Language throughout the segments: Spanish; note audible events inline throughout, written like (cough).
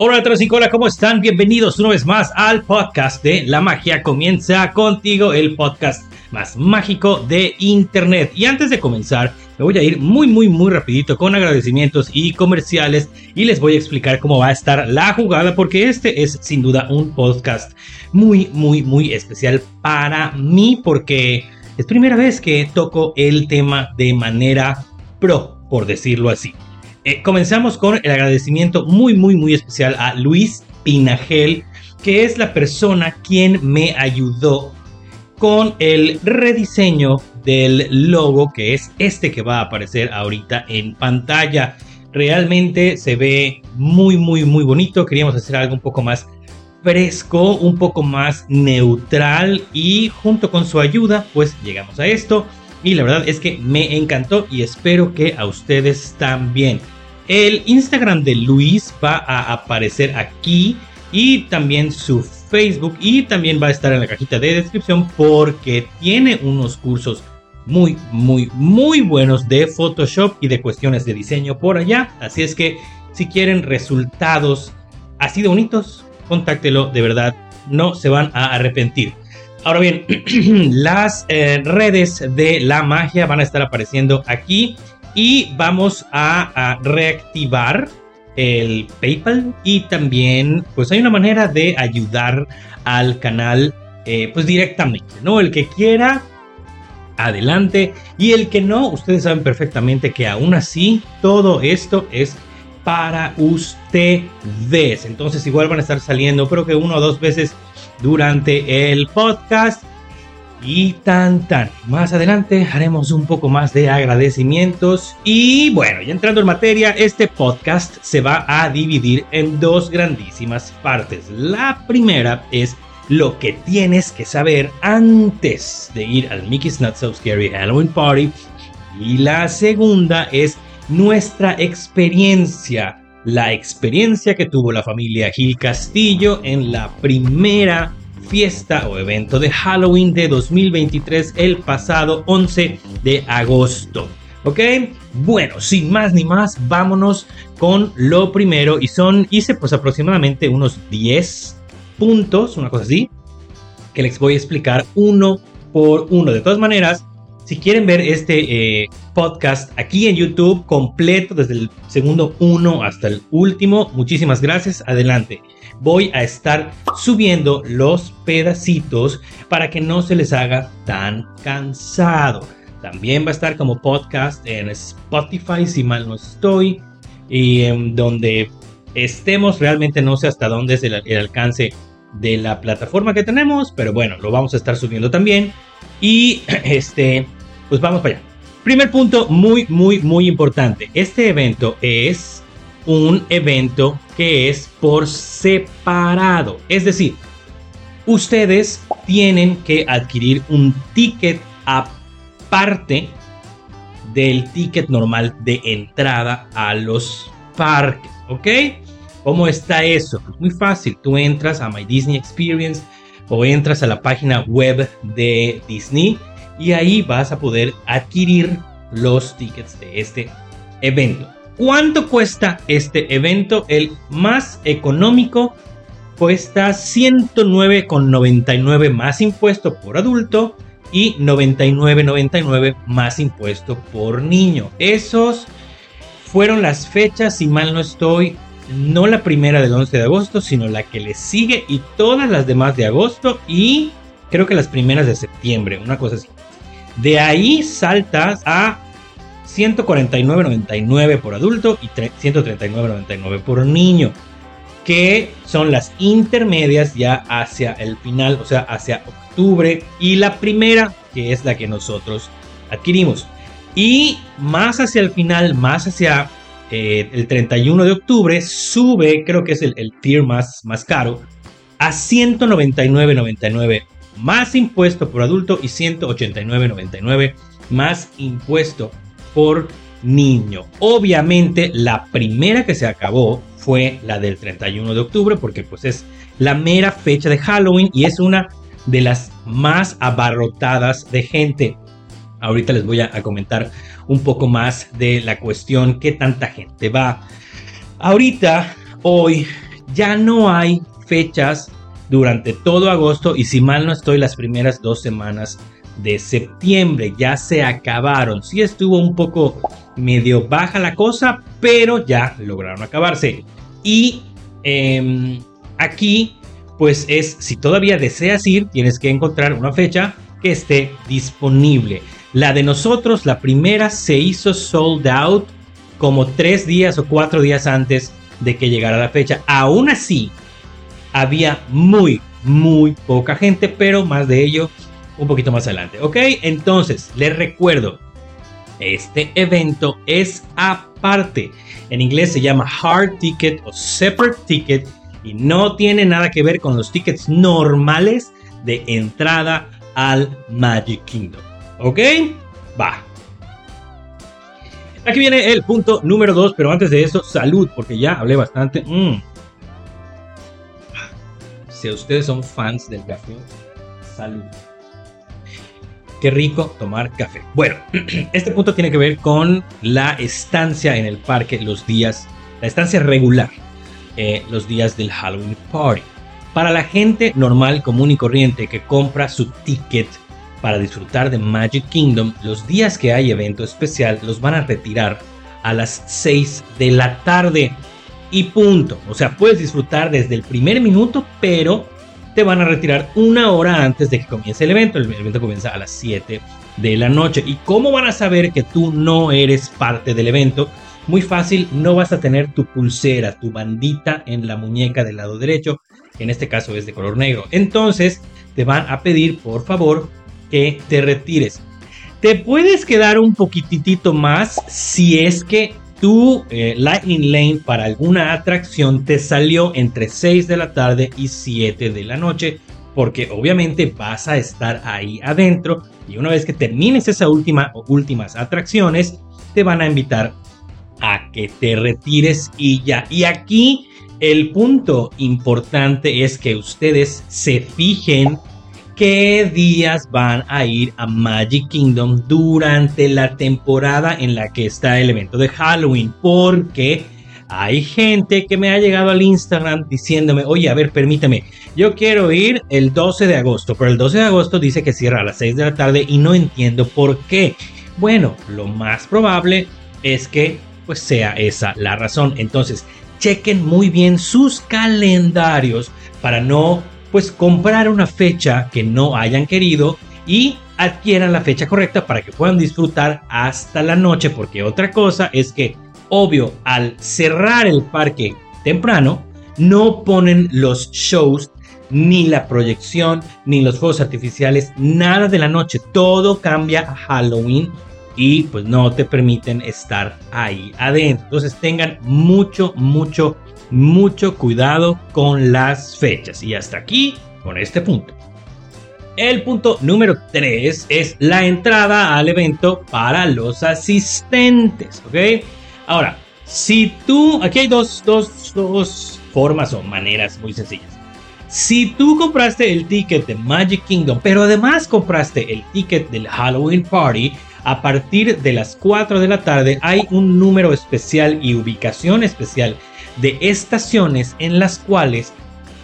Hola hola, ¿cómo están? Bienvenidos una vez más al podcast de La Magia Comienza contigo, el podcast más mágico de Internet. Y antes de comenzar, me voy a ir muy, muy, muy rapidito con agradecimientos y comerciales y les voy a explicar cómo va a estar la jugada porque este es sin duda un podcast muy, muy, muy especial para mí porque es primera vez que toco el tema de manera pro, por decirlo así. Eh, comenzamos con el agradecimiento muy, muy, muy especial a Luis Pinagel, que es la persona quien me ayudó con el rediseño del logo, que es este que va a aparecer ahorita en pantalla. Realmente se ve muy, muy, muy bonito. Queríamos hacer algo un poco más fresco, un poco más neutral y junto con su ayuda, pues llegamos a esto. Y la verdad es que me encantó y espero que a ustedes también. El Instagram de Luis va a aparecer aquí y también su Facebook y también va a estar en la cajita de descripción porque tiene unos cursos muy, muy, muy buenos de Photoshop y de cuestiones de diseño por allá. Así es que si quieren resultados así de bonitos, contáctelo, de verdad, no se van a arrepentir. Ahora bien, (clears throat) las eh, redes de la magia van a estar apareciendo aquí y vamos a, reactivar el PayPal y también pues hay una manera de ayudar al canal eh, pues directamente, ¿no? El que quiera, adelante y el que no, ustedes saben perfectamente que aún así todo esto es para ustedes. Entonces igual van a estar saliendo creo que uno o dos veces durante el podcast y tan tan. Más adelante haremos un poco más de agradecimientos. Y bueno, ya entrando en materia, este podcast se va a dividir en dos grandísimas partes. La primera es lo que tienes que saber antes de ir al Mickey's Not So Scary Halloween Party. Y la segunda es nuestra experiencia. La experiencia que tuvo la familia Gil Castillo en la primera fiesta o evento de Halloween de 2023 el pasado 11 de agosto. ¿Ok? Bueno, sin más ni más, vámonos con lo primero. Y son, hice pues aproximadamente unos 10 puntos, una cosa así, que les voy a explicar uno por uno. De todas maneras, si quieren ver este eh, podcast aquí en YouTube completo, desde el segundo uno hasta el último, muchísimas gracias. Adelante voy a estar subiendo los pedacitos para que no se les haga tan cansado. También va a estar como podcast en Spotify, si mal no estoy, y en donde estemos, realmente no sé hasta dónde es el, el alcance de la plataforma que tenemos, pero bueno, lo vamos a estar subiendo también. Y (clears throat) este, pues vamos para allá. Primer punto muy, muy, muy importante. Este evento es un evento que es por separado. Es decir, ustedes tienen que adquirir un ticket aparte del ticket normal de entrada a los parques, ¿ok? ¿Cómo está eso? Pues muy fácil, tú entras a My Disney Experience o entras a la página web de Disney y ahí vas a poder adquirir los tickets de este evento. ¿Cuánto cuesta este evento? El más económico cuesta 109,99 más impuesto por adulto y 99,99 más impuesto por niño. Esos fueron las fechas, si mal no estoy, no la primera del 11 de agosto, sino la que le sigue y todas las demás de agosto y creo que las primeras de septiembre, una cosa así. De ahí saltas a 149.99 por adulto y 139.99 por niño, que son las intermedias ya hacia el final, o sea, hacia octubre, y la primera, que es la que nosotros adquirimos. Y más hacia el final, más hacia eh, el 31 de octubre, sube, creo que es el, el tier más, más caro, a 199.99 más impuesto por adulto y 189.99 más impuesto por niño. Obviamente la primera que se acabó fue la del 31 de octubre porque pues es la mera fecha de Halloween y es una de las más abarrotadas de gente. Ahorita les voy a, comentar un poco más de la cuestión que tanta gente va. Ahorita, hoy, ya no hay fechas durante todo agosto y si mal no estoy las primeras dos semanas de septiembre ya se acabaron. Sí estuvo un poco medio baja la cosa, pero ya lograron acabarse. Y em, aquí, pues es, si todavía deseas ir, tienes que encontrar una fecha que esté disponible. La de nosotros, la primera, se hizo sold out como tres días o cuatro días antes de que llegara la fecha. Aún así, había muy, muy poca gente, pero más de ello un poquito más adelante. Ok, entonces les recuerdo, este evento es aparte. En inglés se llama Hard Ticket o Separate Ticket y no tiene nada que ver con los tickets normales de entrada al Magic Kingdom. ¿Ok? Va. Aquí viene el punto número 2, pero antes de eso, salud, porque ya hablé bastante. Mm. Si ustedes son fans del café, salud. Qué rico tomar café. Bueno, (clears throat) este punto tiene que ver con la estancia en el parque los días, la estancia regular, eh, los días del Halloween Party. Para la gente normal, común y corriente que compra su ticket para disfrutar de Magic Kingdom, los días que hay evento especial los van a retirar a las 6 de la tarde. Y punto. O sea, puedes disfrutar desde el primer minuto, pero te van a retirar una hora antes de que comience el evento. El evento comienza a las 7 de la noche. ¿Y cómo van a saber que tú no eres parte del evento? Muy fácil, no vas a tener tu pulsera, tu bandita en la muñeca del lado derecho, que en este caso es de color negro. Entonces te van a pedir, por favor, que te retires. Te puedes quedar un poquitito más si es que tu eh, Lightning Lane para alguna atracción te salió entre 6 de la tarde y 7 de la noche, porque obviamente vas a estar ahí adentro y una vez que termines esa última o últimas atracciones, te van a invitar a que te retires y ya. Y aquí el punto importante es que ustedes se fijen qué días van a ir a Magic Kingdom durante la temporada en la que está el evento de Halloween. Porque hay gente que me ha llegado al Instagram diciéndome, oye, a ver, permíteme, yo quiero ir el 12 de agosto, pero el 12 de agosto dice que cierra a las 6 de la tarde y no entiendo por qué. Bueno, lo más probable es que pues sea esa la razón. Entonces, chequen muy bien sus calendarios para no pues comprar una fecha que no hayan querido y adquieran la fecha correcta para que puedan disfrutar hasta la noche, porque otra cosa es que, obvio, al cerrar el parque temprano, no ponen los shows, ni la proyección, ni los juegos artificiales, nada de la noche, todo cambia a Halloween y pues no te permiten estar ahí adentro. Entonces tengan mucho, mucho mucho cuidado con las fechas. Y hasta aquí con este punto. El punto número 3 es la entrada al evento para los asistentes. ¿Ok? Ahora, si tú. Aquí hay dos, dos, dos formas o maneras muy sencillas. Si tú compraste el ticket de Magic Kingdom, pero además compraste el ticket del Halloween Party, a partir de las 4 de la tarde hay un número especial y ubicación especial de estaciones en las cuales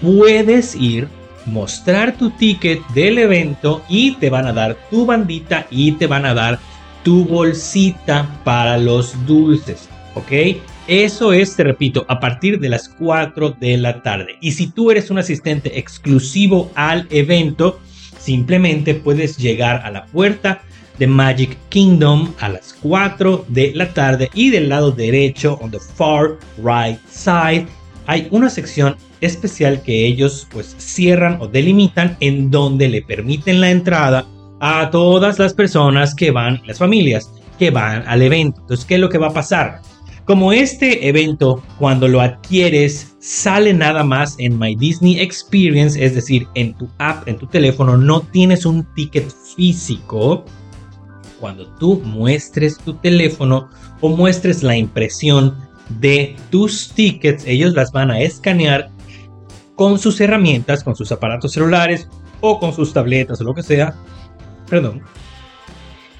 puedes ir, mostrar tu ticket del evento y te van a dar tu bandita y te van a dar tu bolsita para los dulces, ¿ok? Eso es, te repito, a partir de las 4 de la tarde. Y si tú eres un asistente exclusivo al evento, simplemente puedes llegar a la puerta de Magic Kingdom a las 4 de la tarde y del lado derecho, on the far right side, hay una sección especial que ellos pues cierran o delimitan en donde le permiten la entrada a todas las personas que van, las familias que van al evento. Entonces, ¿qué es lo que va a pasar? Como este evento, cuando lo adquieres, sale nada más en My Disney Experience, es decir, en tu app, en tu teléfono, no tienes un ticket físico cuando tú muestres tu teléfono o muestres la impresión de tus tickets, ellos las van a escanear con sus herramientas, con sus aparatos celulares o con sus tabletas o lo que sea. Perdón.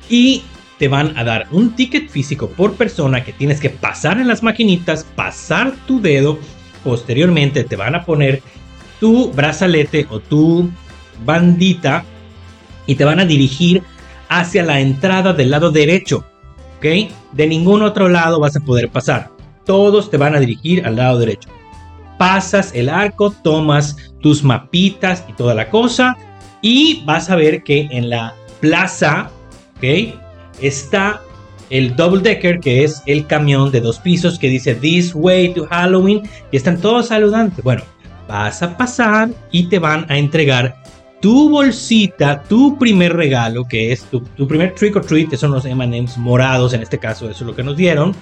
Y te van a dar un ticket físico por persona que tienes que pasar en las maquinitas, pasar tu dedo posteriormente te van a poner tu brazalete o tu bandita y te van a dirigir hacia la entrada del lado derecho. ¿Ok? De ningún otro lado vas a poder pasar. Todos te van a dirigir al lado derecho. Pasas el arco, tomas tus mapitas y toda la cosa. Y vas a ver que en la plaza, ¿ok? Está el double decker, que es el camión de dos pisos que dice This Way to Halloween. Y están todos saludando. Bueno, vas a pasar y te van a entregar tu bolsita, tu primer regalo, que es tu, primer trick or treat, que son los MMs morados, en este caso, eso es lo que nos dieron.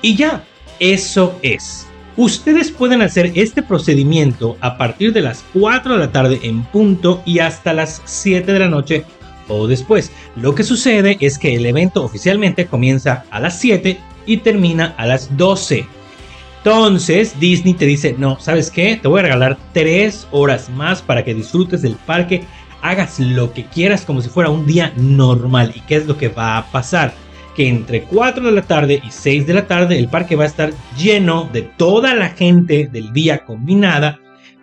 Y ya, eso es. Ustedes pueden hacer este procedimiento a partir de las 4 de la tarde en punto y hasta las 7 de la noche o después. Lo que sucede es que el evento oficialmente comienza a las 7 y termina a las 12. Entonces Disney te dice, no, ¿sabes qué? Te voy a regalar tres horas más para que disfrutes del parque, hagas lo que quieras como si fuera un día normal. ¿Y qué es lo que va a pasar? Que entre 4 de la tarde y 6 de la tarde el parque va a estar lleno de toda la gente del día combinada.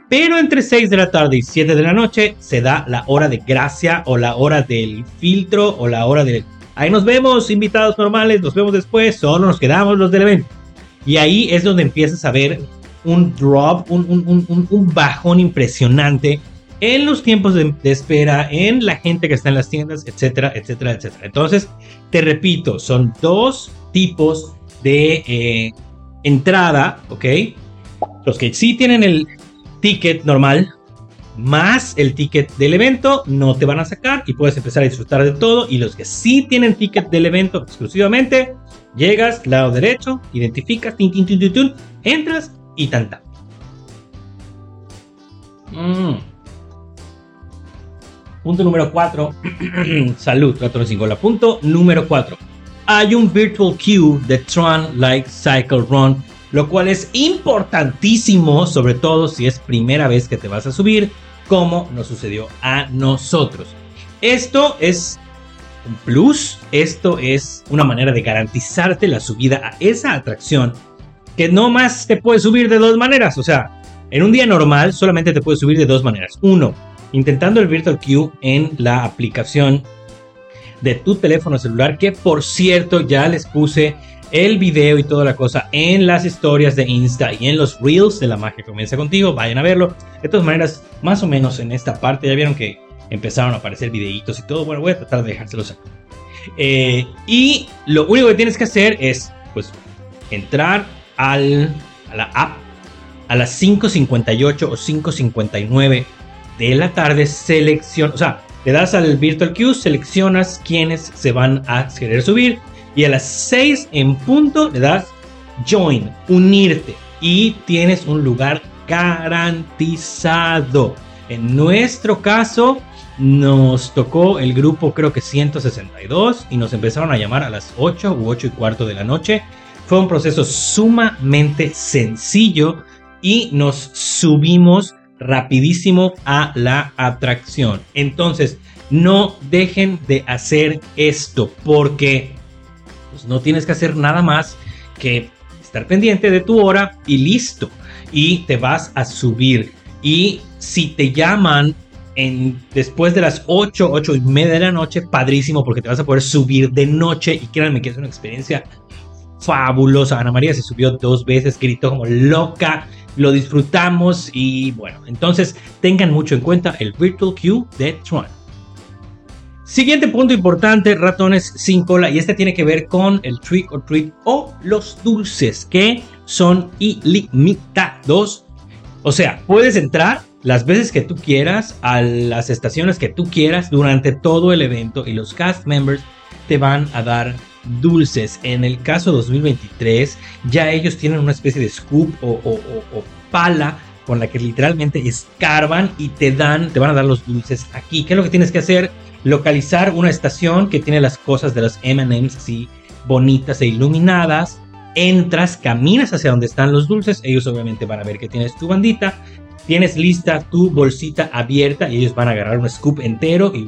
Pero entre 6 de la tarde y 7 de la noche se da la hora de gracia o la hora del filtro o la hora del... Ahí nos vemos, invitados normales, nos vemos después, solo nos quedamos los del evento. Y ahí es donde empiezas a ver un drop, un, bajón impresionante en los tiempos de, espera, en la gente que está en las tiendas, etcétera, etcétera, etcétera. Entonces, te repito, son dos tipos de eh, entrada, ¿ok? Los que sí tienen el ticket normal, más el ticket del evento, no te van a sacar y puedes empezar a disfrutar de todo. Y los que sí tienen ticket del evento exclusivamente, Llegas, lado derecho, identificas, tin, tin, tin, entras y tanta. Mm. Punto número 4. (clears throat) Salud, la Punto número 4. Hay un virtual queue de Tron Like Cycle Run, lo cual es importantísimo, sobre todo si es primera vez que te vas a subir, como nos sucedió a nosotros. Esto es plus. Esto es una manera de garantizarte la subida a esa atracción que no más te puedes subir de dos maneras. O sea, en un día normal solamente te puedes subir de dos maneras. Uno, intentando el Virtual Queue en la aplicación de tu teléfono celular, que por cierto ya les puse el video y toda la cosa en las historias de Insta y en los reels de la magia comienza contigo. Vayan a verlo. De todas maneras, más o menos en esta parte ya vieron que empezaron a aparecer videitos y todo. Bueno, voy a tratar de dejárselos acá. Eh, y lo único que tienes que hacer es, pues, entrar al, a la app a las 5.58 o 5.59 de la tarde, selecciona, o sea, le das al Virtual Queue, seleccionas quiénes se van a querer subir y a las 6 en punto le das Join, unirte y tienes un lugar garantizado. En nuestro caso, nos tocó el grupo creo que 162 y nos empezaron a llamar a las 8 u 8 y cuarto de la noche. Fue un proceso sumamente sencillo y nos subimos rapidísimo a la atracción. Entonces, no dejen de hacer esto porque pues, no tienes que hacer nada más que estar pendiente de tu hora y listo. Y te vas a subir. Y si te llaman después de las 8, 8 y media de la noche, padrísimo porque te vas a poder subir de noche y créanme que es una experiencia fabulosa. Ana María se subió dos veces, gritó como loca, lo disfrutamos y bueno, entonces tengan mucho en cuenta el Virtual Queue de Tron. Siguiente punto importante, ratones sin cola, y este tiene que ver con el trick or treat o los dulces que son ilimitados. O sea, puedes entrar las veces que tú quieras, a las estaciones que tú quieras durante todo el evento y los cast members te van a dar dulces. En el caso 2023, ya ellos tienen una especie de scoop o, pala con la que literalmente escarban y te dan, te van a dar los dulces aquí. ¿Qué es lo que tienes que hacer? Localizar una estación que tiene las cosas de las M&M's así bonitas e iluminadas. Entras, caminas hacia donde están los dulces. Ellos obviamente van a ver que tienes tu bandita tienes lista tu bolsita abierta y ellos van a agarrar un scoop entero y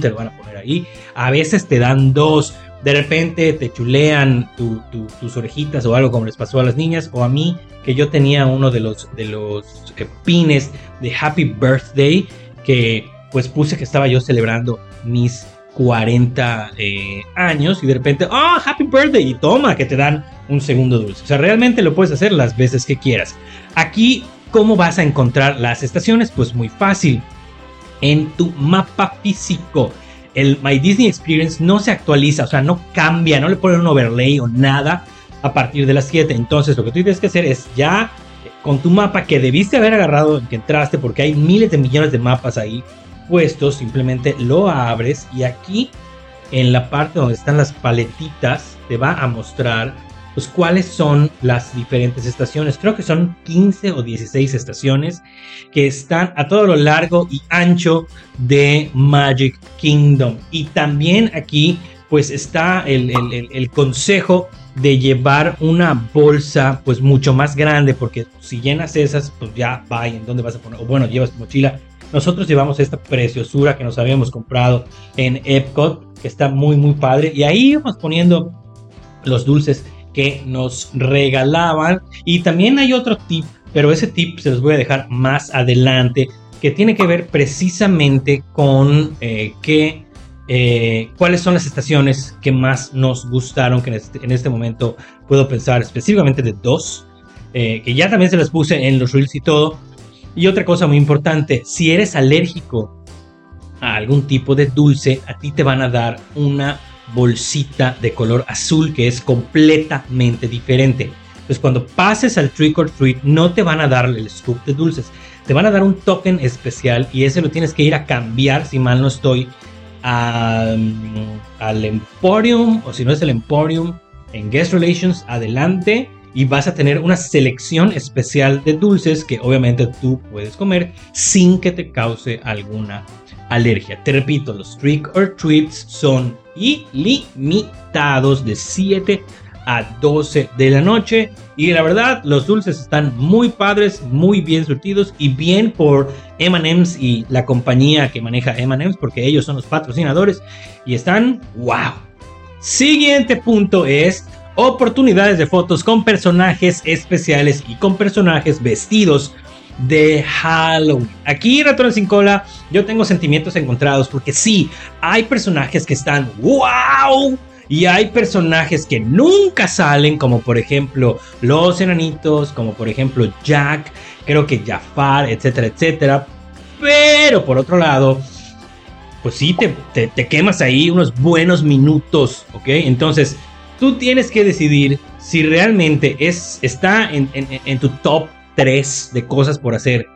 te lo van a poner ahí. A veces te dan dos. de repente te chulean tus orejitas o algo como les pasó a las niñas o a mí que yo tenía uno de los de los eh, pines de Happy Birthday que pues puse que estaba yo celebrando mis 40 eh, años y de repente, oh, happy birthday y toma, que te dan un segundo dulce. O sea, realmente lo puedes hacer las veces que quieras. Aquí, ¿cómo vas a encontrar las estaciones? Pues muy fácil. En tu mapa físico. El My Disney Experience no se actualiza, o sea, no cambia, no le ponen un overlay o nada a partir de las 7. Entonces, lo que tú tienes que hacer es ya con tu mapa que debiste haber agarrado en que entraste, porque hay miles de millones de mapas ahí puesto, simplemente lo abres y aquí en la parte donde están las paletitas te va a mostrar pues cuáles son las diferentes estaciones. Creo que son 15 o 16 estaciones que están a todo lo largo y ancho de Magic Kingdom. Y también aquí pues está el, el consejo de llevar una bolsa pues mucho más grande porque si llenas esas pues ya va en dónde vas a poner o bueno llevas tu mochila nosotros llevamos esta preciosura que nos habíamos comprado en Epcot, que está muy, muy padre. Y ahí íbamos poniendo los dulces que nos regalaban. Y también hay otro tip, pero ese tip se los voy a dejar más adelante, que tiene que ver precisamente con eh, eh, cuáles son las estaciones que más nos gustaron, que en este, este momento puedo pensar específicamente de dos, eh, que ya también se las puse en los reels y todo, y otra cosa muy importante, si eres alérgico a algún tipo de dulce, a ti te van a dar una bolsita de color azul que es completamente diferente. Pues cuando pases al trick or treat no te van a dar el scoop de dulces, te van a dar un token especial y ese lo tienes que ir a cambiar, si mal no estoy, al Emporium o si no es el Emporium en Guest Relations, adelante y vas a tener una selección especial de dulces que obviamente tú puedes comer sin que te cause alguna alergia. Te repito, los trick or treats son ilimitados de 7 a 12 de la noche y la verdad los dulces están muy padres, muy bien surtidos y bien por M&M's y la compañía que maneja M&M's porque ellos son los patrocinadores y están wow. Siguiente punto es oportunidades de fotos con personajes especiales y con personajes vestidos de Halloween. Aquí, Ratones sin cola, yo tengo sentimientos encontrados porque sí, hay personajes que están wow. Y hay personajes que nunca salen, como por ejemplo los enanitos, como por ejemplo Jack, creo que Jafar, etcétera, etcétera. Pero por otro lado, pues sí, te, te quemas ahí unos buenos minutos, ¿ok? Entonces, tú tienes que decidir si realmente es, está en, tu top 3 de cosas por hacer.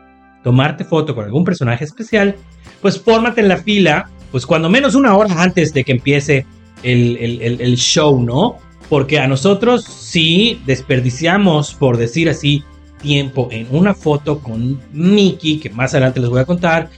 Tomarte foto con algún personaje especial, pues fórmate en la fila, pues cuando menos una hora antes de que empiece el, show, ¿no? Porque a nosotros sí desperdiciamos, por decir así, tiempo en una foto con Mickey, que más adelante les voy a contar,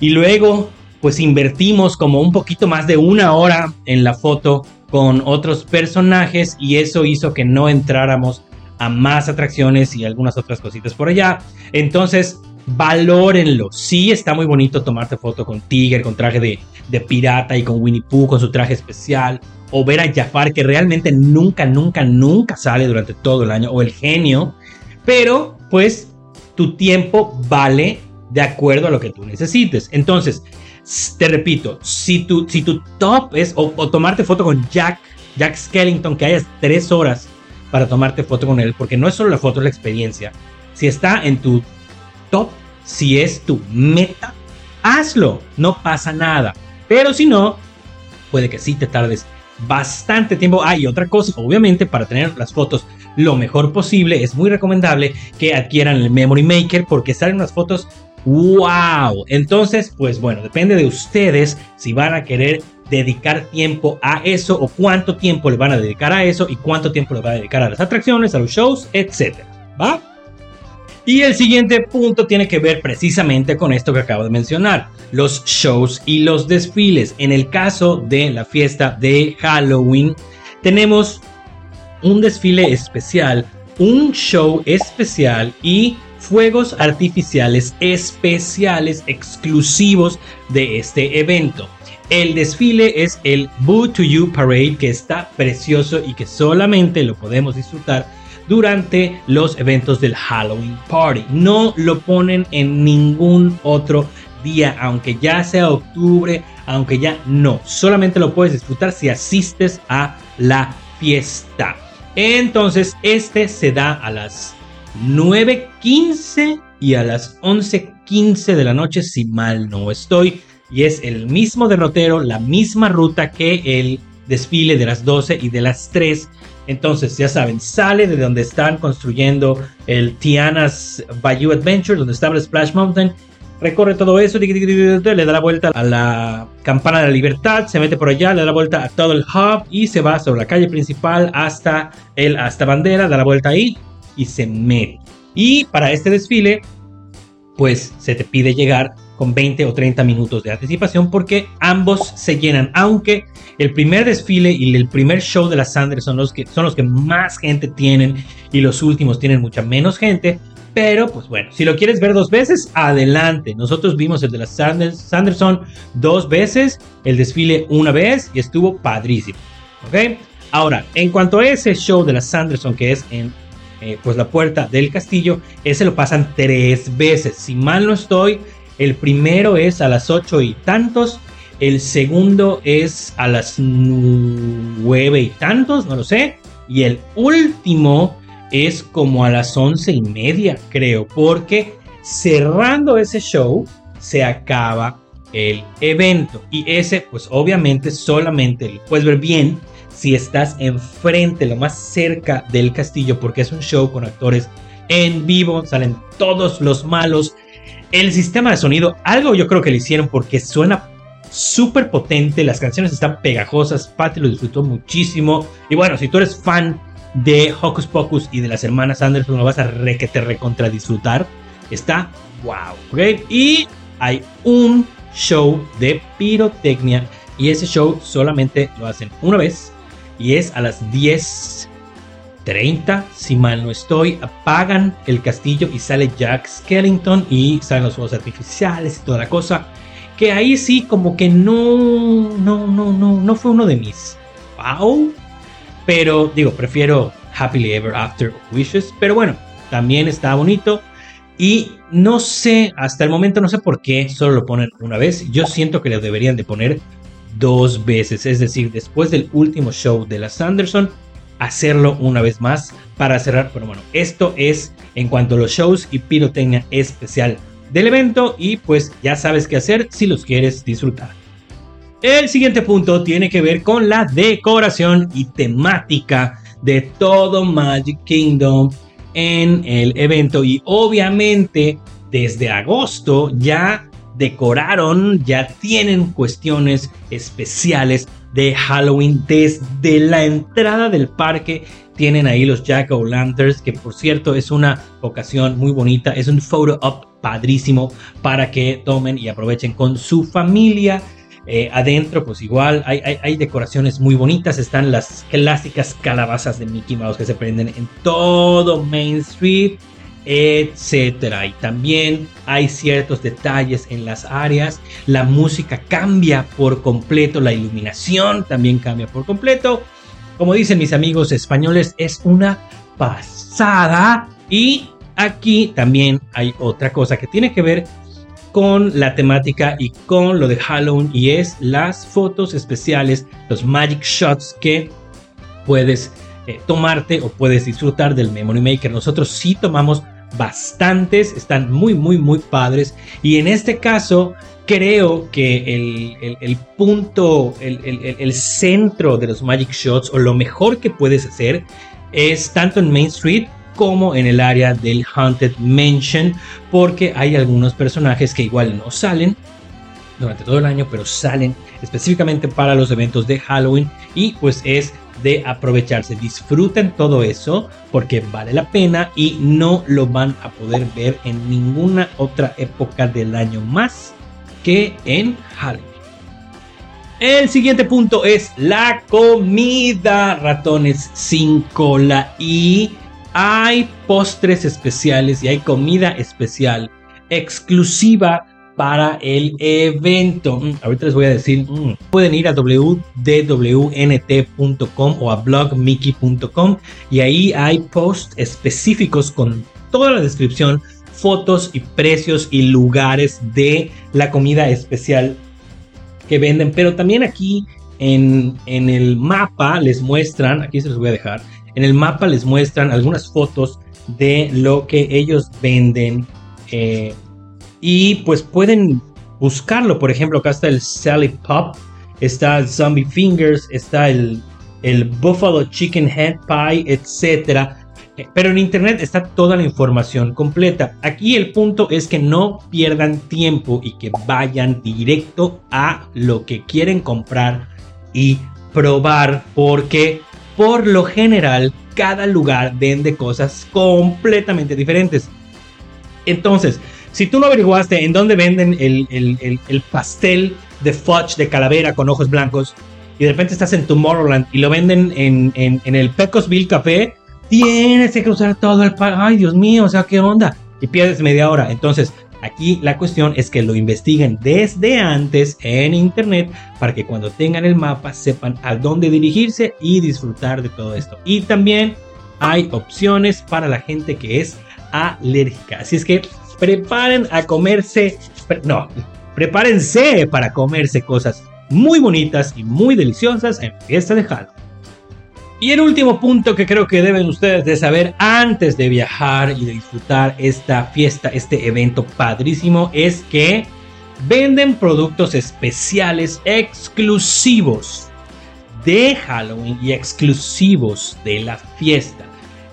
y luego pues invertimos como un poquito más de una hora en la foto con otros personajes y eso hizo que no entráramos a más atracciones y algunas otras cositas por allá. Entonces, valórenlo. Sí está muy bonito tomarte foto con Tiger, con traje de, de, pirata y con Winnie Pooh, con su traje especial. O ver a Jafar, que realmente nunca, nunca, nunca sale durante todo el año. O el genio. Pero, pues, tu tiempo vale de acuerdo a lo que tú necesites. Entonces, te repito, si tu, si tu top es o, tomarte foto con Jack, Jack Skellington, que hayas tres horas para tomarte foto con él, porque no es solo la foto, es la experiencia. Si está en tu top, si es tu meta, hazlo, no pasa nada. Pero si no, puede que sí te tardes bastante tiempo. Ah, y otra cosa, obviamente, para tener las fotos lo mejor posible, es muy recomendable que adquieran el Memory Maker porque salen unas fotos ¡Wow! Entonces, pues bueno, depende de ustedes si van a querer dedicar tiempo a eso o cuánto tiempo le van a dedicar a eso y cuánto tiempo le van a dedicar a las atracciones, a los shows, etc. ¿Va? Y el siguiente punto tiene que ver precisamente con esto que acabo de mencionar, los shows y los desfiles. En el caso de la fiesta de Halloween, tenemos un desfile especial, un show especial y fuegos artificiales especiales exclusivos de este evento. El desfile es el Boo to You Parade que está precioso y que solamente lo podemos disfrutar durante los eventos del Halloween Party. No lo ponen en ningún otro día, aunque ya sea octubre, aunque ya no. Solamente lo puedes disfrutar si asistes a la fiesta. Entonces, este se da a las 9.15 y a las 11.15 de la noche, si mal no estoy y es el mismo derrotero, la misma ruta que el desfile de las 12 y de las 3. Entonces, ya saben, sale de donde están construyendo el Tiana's Bayou Adventure, donde estaba el Splash Mountain. Recorre todo eso, le da la vuelta a la campana de la libertad, se mete por allá, le da la vuelta a todo el hub y se va sobre la calle principal hasta el hasta bandera, da la vuelta ahí y se mete. Y para este desfile, pues se te pide llegar con 20 o 30 minutos de anticipación porque ambos se llenan, aunque el primer desfile y el primer show de las Sanders son los que, son los que más gente tienen y los últimos tienen mucha menos gente. Pero, pues bueno, si lo quieres ver dos veces, adelante. Nosotros vimos el de las Sanders, Sanderson dos veces, el desfile una vez y estuvo padrísimo. ¿Ok? Ahora, en cuanto a ese show de las Sanderson que es en eh, pues la puerta del castillo, ese lo pasan tres veces. Si mal no estoy, el primero es a las 8 y tantos. El segundo es a las 9 y tantos, no lo sé. Y el último es como a las once y media, creo. Porque cerrando ese show se acaba el evento. Y ese, pues obviamente solamente lo puedes ver bien si estás enfrente, lo más cerca del castillo. Porque es un show con actores en vivo. Salen todos los malos el sistema de sonido, algo yo creo que le hicieron porque suena súper potente, las canciones están pegajosas, Patty lo disfrutó muchísimo. Y bueno, si tú eres fan de Hocus Pocus y de las hermanas Anderson, lo vas a re que te recontra disfrutar. Está wow, ¿ok? Y hay un show de pirotecnia y ese show solamente lo hacen una vez y es a las 10 30, si mal no estoy, apagan el castillo y sale Jack Skellington y salen los fuegos artificiales y toda la cosa. Que ahí sí como que no, no, no, no, no fue uno de mis wow. Pero digo, prefiero Happily Ever After Wishes. Pero bueno, también está bonito. Y no sé, hasta el momento no sé por qué solo lo ponen una vez. Yo siento que lo deberían de poner dos veces. Es decir, después del último show de la Sanderson hacerlo una vez más para cerrar. Pero bueno, esto es en cuanto a los shows y pirotecnia especial del evento y pues ya sabes qué hacer si los quieres disfrutar. El siguiente punto tiene que ver con la decoración y temática de todo Magic Kingdom en el evento y obviamente desde agosto ya decoraron, ya tienen cuestiones especiales de Halloween desde la entrada del parque. Tienen ahí los Jack O' Lanterns, que por cierto es una ocasión muy bonita. Es un photo up padrísimo para que tomen y aprovechen con su familia. Eh, adentro, pues igual hay, hay, decoraciones muy bonitas. Están las clásicas calabazas de Mickey Mouse que se prenden en todo Main Street etcétera. Y también hay ciertos detalles en las áreas. La música cambia por completo, la iluminación también cambia por completo. Como dicen mis amigos españoles, es una pasada. Y aquí también hay otra cosa que tiene que ver con la temática y con lo de Halloween y es las fotos especiales, los magic shots que puedes eh, tomarte o puedes disfrutar del Memory Maker. Nosotros sí tomamos bastantes, están muy, muy, muy padres. Y en este caso, creo que el, punto, el, centro de los Magic Shots o lo mejor que puedes hacer es tanto en Main Street como en el área del Haunted Mansion, porque hay algunos personajes que igual no salen durante todo el año, pero salen específicamente para los eventos de Halloween y pues es de aprovecharse. Disfruten todo eso porque vale la pena y no lo van a poder ver en ninguna otra época del año más que en Halloween. El siguiente punto es la comida, ratones sin cola y hay postres especiales y hay comida especial exclusiva para el evento. Mm, ahorita les voy a decir, mm, pueden ir a www.nt.com o a blogmickey.com y ahí hay posts específicos con toda la descripción, fotos y precios y lugares de la comida especial que venden. Pero también aquí en, en el mapa les muestran, aquí se los voy a dejar, en el mapa les muestran algunas fotos de lo que ellos venden. Eh, y pues pueden buscarlo. Por ejemplo, acá está el Sally Pop, está el Zombie Fingers, está el, el Buffalo Chicken Head Pie, etc. Pero en internet está toda la información completa. Aquí el punto es que no pierdan tiempo y que vayan directo a lo que quieren comprar y probar porque por lo general cada lugar vende cosas completamente diferentes. Entonces, si tú no averiguaste en dónde venden el, pastel de fudge de calavera con ojos blancos y de repente estás en Tomorrowland y lo venden en, en el Pecosville Café, tienes que usar todo el... Ay, Dios mío, o sea, ¿qué onda? Y pierdes media hora. Entonces, Aquí la cuestión es que lo investiguen desde antes en internet para que cuando tengan el mapa sepan a dónde dirigirse y disfrutar de todo esto. Y también hay opciones para la gente que es alérgica. Así es que preparen a comerse, no, prepárense para comerse cosas muy bonitas y muy deliciosas en fiesta de Halloween. Y el último punto que creo que deben ustedes de saber antes de viajar y de disfrutar esta fiesta, este evento padrísimo, es que venden productos especiales exclusivos de Halloween y exclusivos de la fiesta.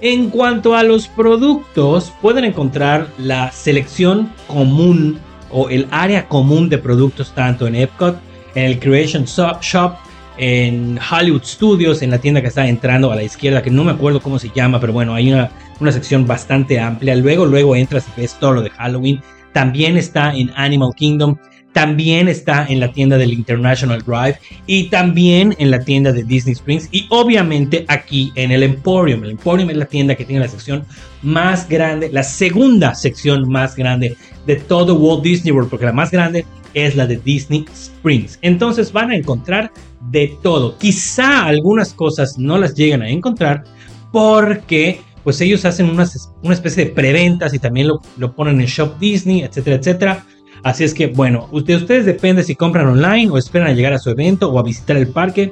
En cuanto a los productos, pueden encontrar la selección común o el área común de productos tanto en Epcot, en el Creation Shop, en Hollywood Studios, en la tienda que está entrando a la izquierda, que no me acuerdo cómo se llama, pero bueno, hay una, una sección bastante amplia. Luego, luego entras y ves todo lo de Halloween. También está en Animal Kingdom, también está en la tienda del International Drive y también en la tienda de Disney Springs y obviamente aquí en el Emporium. El Emporium es la tienda que tiene la sección más grande, la segunda sección más grande de todo Walt Disney World, porque la más grande es la de Disney Springs. Entonces van a encontrar de todo. Quizá algunas cosas no las llegan a encontrar porque pues ellos hacen una, especie de preventas y también lo, lo, ponen en Shop Disney, etcétera, etcétera. Así es que bueno, de ustedes depende si compran online o esperan a llegar a su evento o a visitar el parque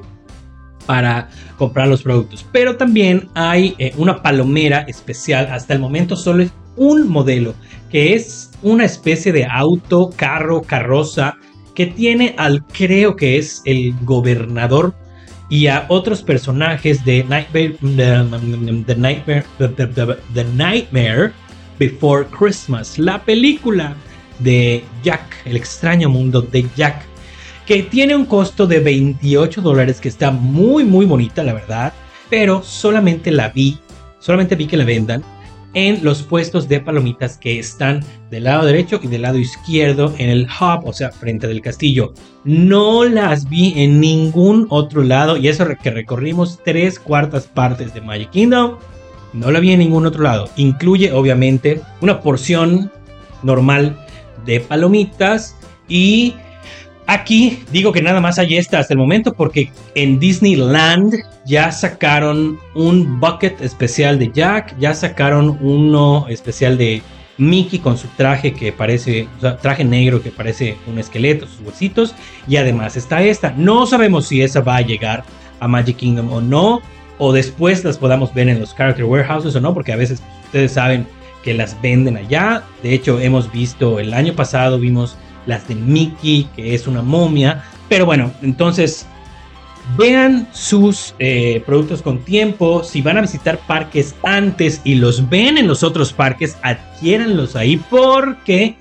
para comprar los productos. Pero también hay eh, una palomera especial. Hasta el momento solo es un modelo que es una especie de auto, carro, carroza que tiene al creo que es el gobernador y a otros personajes de Nightmare, the, Nightmare, the, Nightmare Before Christmas, la película de Jack, el extraño mundo de Jack, que tiene un costo de 28 dólares, que está muy muy bonita la verdad, pero solamente la vi, solamente vi que la vendan en los puestos de palomitas que están del lado derecho y del lado izquierdo en el hub, o sea, frente del castillo. No las vi en ningún otro lado y eso que recorrimos tres cuartas partes de Magic Kingdom. No la vi en ningún otro lado. Incluye obviamente una porción normal de palomitas y Aquí digo que nada más hay esta hasta el momento porque en Disneyland ya sacaron un bucket especial de Jack, ya sacaron uno especial de Mickey con su traje que parece, traje negro que parece un esqueleto, sus huesitos, y además está esta. No sabemos si esa va a llegar a Magic Kingdom o no, o después las podamos ver en los Character Warehouses o no, porque a veces ustedes saben que las venden allá. De hecho, hemos visto el año pasado, vimos las de Mickey, que es una momia. Pero bueno, entonces vean sus eh, productos con tiempo. Si van a visitar parques antes y los ven en los otros parques, adquiéranlos ahí porque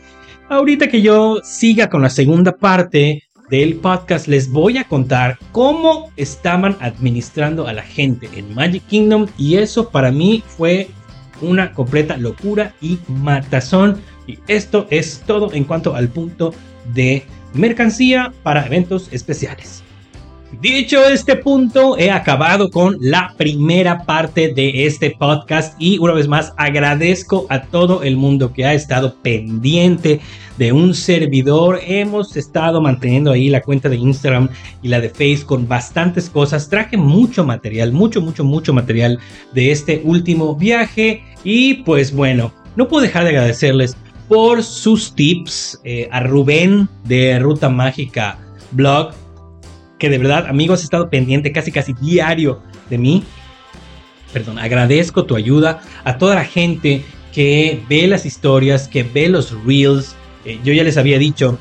ahorita que yo siga con la segunda parte del podcast les voy a contar cómo estaban administrando a la gente en Magic Kingdom y eso para mí fue una completa locura y matazón esto es todo en cuanto al punto de mercancía para eventos especiales. Dicho este punto, he acabado con la primera parte de este podcast y una vez más agradezco a todo el mundo que ha estado pendiente de un servidor. Hemos estado manteniendo ahí la cuenta de Instagram y la de Facebook con bastantes cosas. Traje mucho material, mucho, mucho, mucho material de este último viaje y pues bueno, no puedo dejar de agradecerles por sus tips eh, a Rubén de Ruta Mágica Blog que de verdad, amigos, has estado pendiente casi casi diario de mí. Perdón, agradezco tu ayuda a toda la gente que ve las historias, que ve los reels. Eh, yo ya les había dicho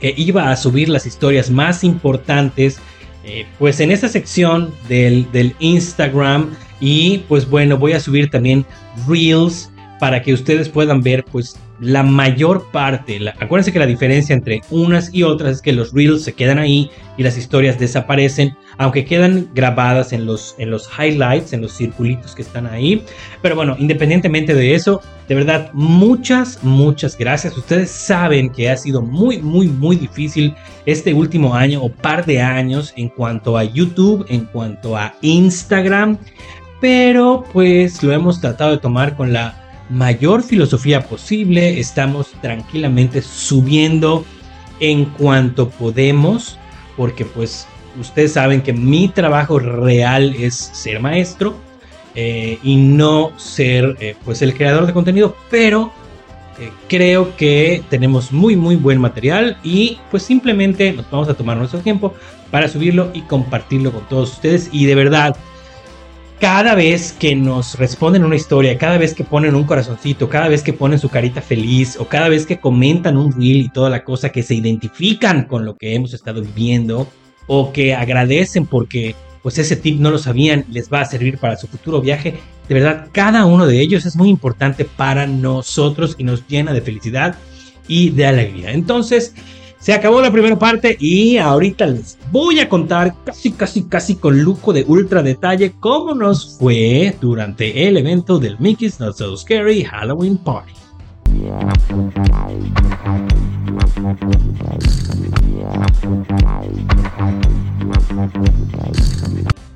que iba a subir las historias más importantes, eh, pues en esta sección del, del Instagram. Y pues bueno, voy a subir también reels para que ustedes puedan ver pues la mayor parte, acuérdense que la diferencia entre unas y otras es que los reels se quedan ahí y las historias desaparecen, aunque quedan grabadas en los, en los highlights, en los circulitos que están ahí. Pero bueno, independientemente de eso, de verdad, muchas, muchas gracias. Ustedes saben que ha sido muy, muy, muy difícil este último año o par de años en cuanto a YouTube, en cuanto a Instagram. Pero pues lo hemos tratado de tomar con la mayor filosofía posible, estamos tranquilamente subiendo en cuanto podemos, porque pues ustedes saben que mi trabajo real es ser maestro eh, y no ser eh, pues el creador de contenido, pero eh, creo que tenemos muy muy buen material y pues simplemente nos vamos a tomar nuestro tiempo para subirlo y compartirlo con todos ustedes. Y de verdad cada vez que nos responden una historia, cada vez que ponen un corazoncito, cada vez que ponen su carita feliz o cada vez que comentan un reel y toda la cosa que se identifican con lo que hemos estado viviendo o que agradecen porque pues ese tip no lo sabían, les va a servir para su futuro viaje. De verdad, cada uno de ellos es muy importante para nosotros y nos llena de felicidad y de alegría. Entonces, se acabó la primera parte y ahorita les voy a contar casi, casi, casi con lujo de ultra detalle cómo nos fue durante el evento del Mickey's Not So Scary Halloween Party.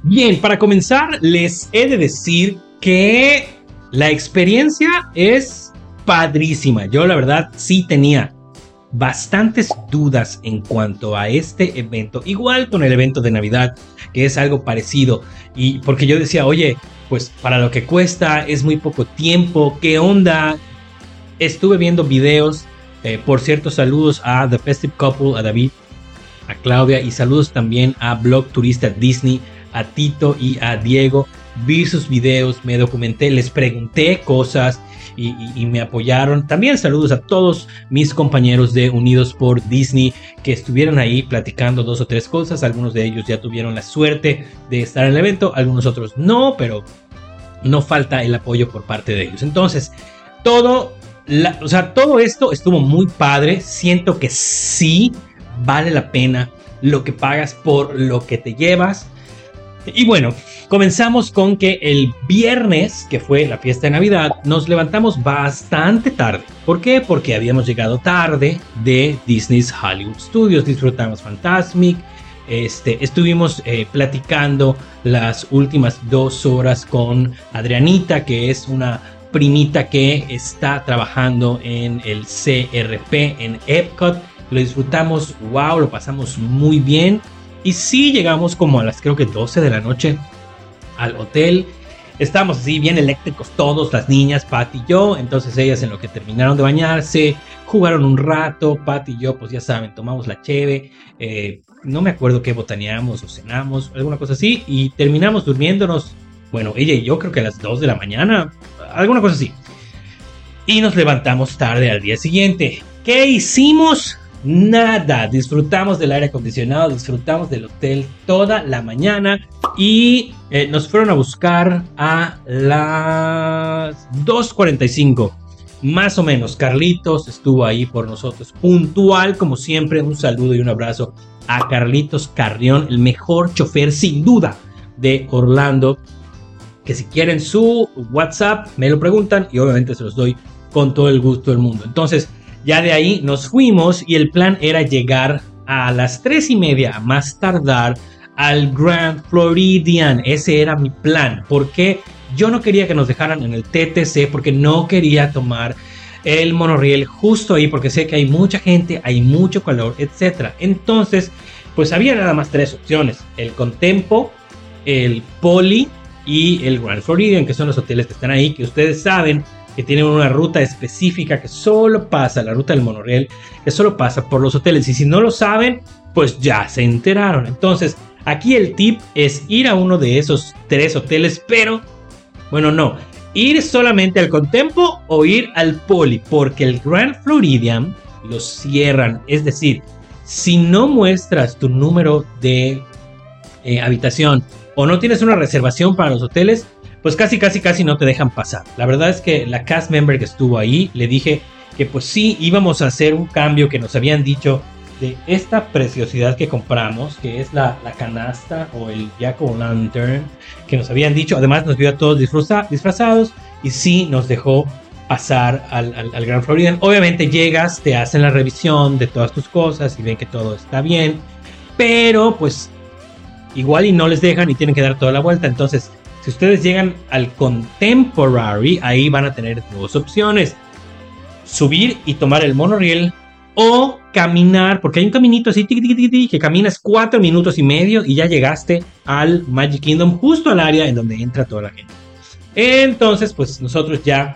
Bien, para comenzar les he de decir que la experiencia es padrísima. Yo la verdad sí tenía bastantes dudas en cuanto a este evento, igual con el evento de Navidad, que es algo parecido, y porque yo decía, oye, pues para lo que cuesta es muy poco tiempo, ¿qué onda? Estuve viendo videos, eh, por cierto, saludos a The Festive Couple, a David, a Claudia, y saludos también a Blog Turista Disney, a Tito y a Diego. Vi sus videos, me documenté, les pregunté cosas, y, me apoyaron. También saludos a todos mis compañeros de Unidos por Disney que estuvieron ahí platicando dos o tres cosas. Algunos de ellos ya tuvieron la suerte de estar en el evento, algunos otros no, pero no falta el apoyo por parte de ellos. Entonces, todo, o sea, todo esto estuvo muy padre. Siento que sí vale la pena lo que pagas por lo que te llevas. Y bueno, comenzamos con que el viernes, que fue la fiesta de Navidad, nos levantamos bastante tarde. ¿Por qué? Porque habíamos llegado tarde de Disney's Hollywood Studios. Disfrutamos Fantasmic. Este, estuvimos eh, platicando las últimas dos horas con Adrianita, que es una primita que está trabajando en el CRP en Epcot. Lo disfrutamos, wow, lo pasamos muy bien. Y sí llegamos como a las creo que 12 de la noche al hotel. Estábamos así bien eléctricos todos, las niñas, Pat y yo. Entonces ellas en lo que terminaron de bañarse, jugaron un rato. Pat y yo, pues ya saben, tomamos la cheve. Eh, no me acuerdo qué botaneamos o cenamos, alguna cosa así. Y terminamos durmiéndonos, bueno, ella y yo creo que a las 2 de la mañana, alguna cosa así. Y nos levantamos tarde al día siguiente. ¿Qué hicimos? Nada. Disfrutamos del aire acondicionado, disfrutamos del hotel toda la mañana y eh, nos fueron a buscar a las 2.45. Más o menos, Carlitos estuvo ahí por nosotros, puntual como siempre. Un saludo y un abrazo a Carlitos Carrión, el mejor chofer sin duda de Orlando. Que si quieren su WhatsApp, me lo preguntan y obviamente se los doy con todo el gusto del mundo. Entonces, ya de ahí nos fuimos y el plan era llegar a las tres y media, más tardar, al Grand Floridian. Ese era mi plan. Porque yo no quería que nos dejaran en el TTC porque no quería tomar el monorriel justo ahí porque sé que hay mucha gente, hay mucho calor, etc. Entonces, pues había nada más tres opciones. El Contempo, el Poli y el Grand Floridian, que son los hoteles que están ahí, que ustedes saben que tienen una ruta específica que solo pasa, la ruta del monorriel, que solo pasa por los hoteles. Y si no lo saben, pues ya se enteraron. Entonces, aquí el tip es ir a uno de esos tres hoteles, pero, bueno, no, ir solamente al Contempo o ir al Poli, porque el Grand Floridian lo cierran. Es decir, si no muestras tu número de eh, habitación o no tienes una reservación para los hoteles, pues casi, casi, casi no te dejan pasar. La verdad es que la cast member que estuvo ahí le dije que pues sí íbamos a hacer un cambio que nos habían dicho de esta preciosidad que compramos, que es la, canasta o el Jack o Lantern, que nos habían dicho, además nos vio a todos disfrazados y sí nos dejó pasar al, al, al Gran Floridian. Obviamente llegas, te hacen la revisión de todas tus cosas y ven que todo está bien, pero pues igual y no les dejan y tienen que dar toda la vuelta. Entonces, si ustedes llegan al Contemporary, ahí van a tener dos opciones. Subir y tomar el monorail o caminar, porque hay un caminito así que caminas cuatro minutos y medio y ya llegaste al Magic Kingdom, justo al área en donde entra toda la gente. Entonces, pues nosotros ya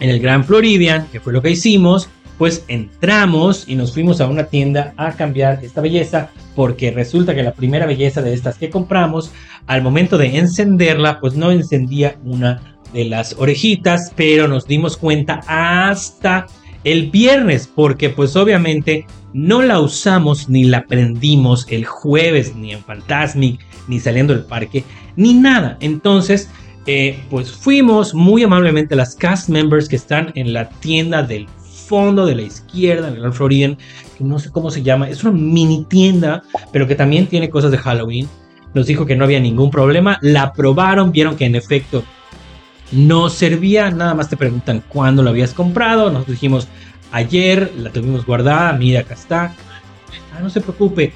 en el Grand Floridian, que fue lo que hicimos, pues entramos y nos fuimos a una tienda a cambiar esta belleza porque resulta que la primera belleza de estas que compramos al momento de encenderla pues no encendía una de las orejitas pero nos dimos cuenta hasta el viernes porque pues obviamente no la usamos ni la prendimos el jueves ni en Fantasmic ni saliendo del parque ni nada. Entonces eh, pues fuimos muy amablemente las cast members que están en la tienda del fondo de la izquierda, en el Floridian, que no sé cómo se llama, es una mini tienda, pero que también tiene cosas de Halloween. Nos dijo que no había ningún problema, la probaron, vieron que en efecto no servía, nada más te preguntan cuándo lo habías comprado, nos dijimos ayer, la tuvimos guardada, mira acá está, ah, no se preocupe,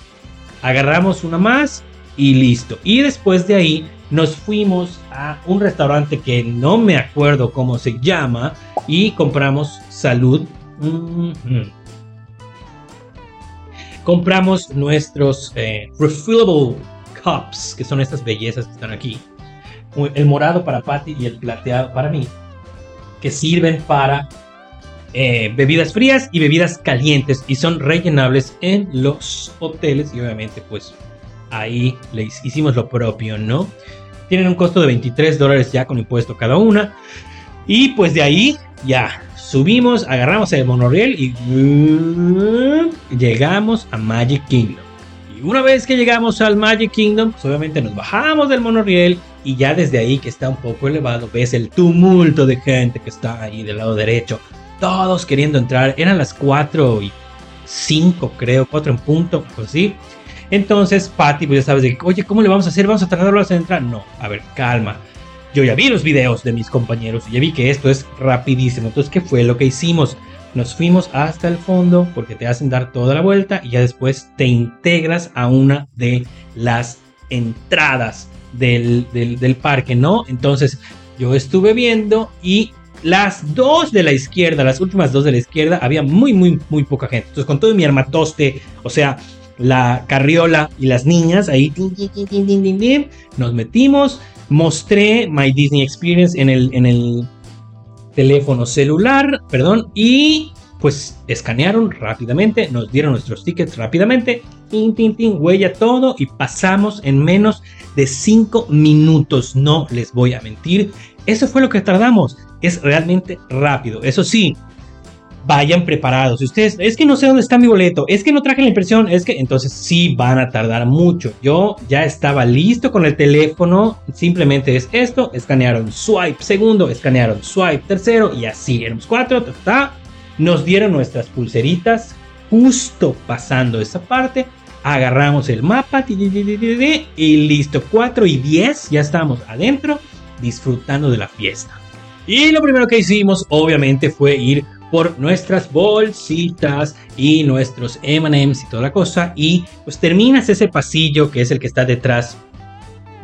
agarramos una más y listo. Y después de ahí nos fuimos a un restaurante que no me acuerdo cómo se llama y compramos salud Compramos nuestros eh, refillable cups, que son estas bellezas que están aquí. El morado para Patty y el plateado para mí, que sirven para eh, bebidas frías y bebidas calientes y son rellenables en los hoteles y obviamente pues ahí le hicimos lo propio, ¿no? Tienen un costo de 23 dólares ya con impuesto cada una. Y pues de ahí ya subimos, agarramos el monorriel y uh, llegamos a Magic Kingdom. Y una vez que llegamos al Magic Kingdom, pues obviamente nos bajamos del monorriel y ya desde ahí que está un poco elevado ves el tumulto de gente que está ahí del lado derecho. Todos queriendo entrar. Eran las 4 y 5 creo, 4 en punto, pues sí. Entonces Patty, pues ya sabes de oye, ¿cómo le vamos a hacer? ¿Vamos a tardar horas en entrar? No, a ver, calma yo ya vi los videos de mis compañeros y ya vi que esto es rapidísimo. Entonces, ¿qué fue lo que hicimos? Nos fuimos hasta el fondo porque te hacen dar toda la vuelta y ya después te integras a una de las entradas del, del, parque, ¿no? Entonces, yo estuve viendo y las dos de la izquierda, las últimas dos de la izquierda, había muy, muy, muy poca gente. Entonces, con todo mi armatoste, o sea, la carriola y las niñas, ahí nos metimos mostré My Disney Experience en el, en el teléfono celular, perdón, y pues escanearon rápidamente, nos dieron nuestros tickets rápidamente, tin, tin, tin, huella todo y pasamos en menos de 5 minutos, no les voy a mentir, eso fue lo que tardamos, es realmente rápido, eso sí, vayan preparados. Si ustedes, es que no sé dónde está mi boleto, es que no traje la impresión, es que entonces sí van a tardar mucho. Yo ya estaba listo con el teléfono, simplemente es esto, escanearon swipe segundo, escanearon swipe tercero y así, éramos cuatro, nos dieron nuestras pulseritas justo pasando esa parte. Agarramos el mapa y listo, 4 y 10, ya estamos adentro disfrutando de la fiesta. Y lo primero que hicimos, obviamente, fue ir por nuestras bolsitas y nuestros M&M's y toda la cosa y pues terminas ese pasillo que es el que está detrás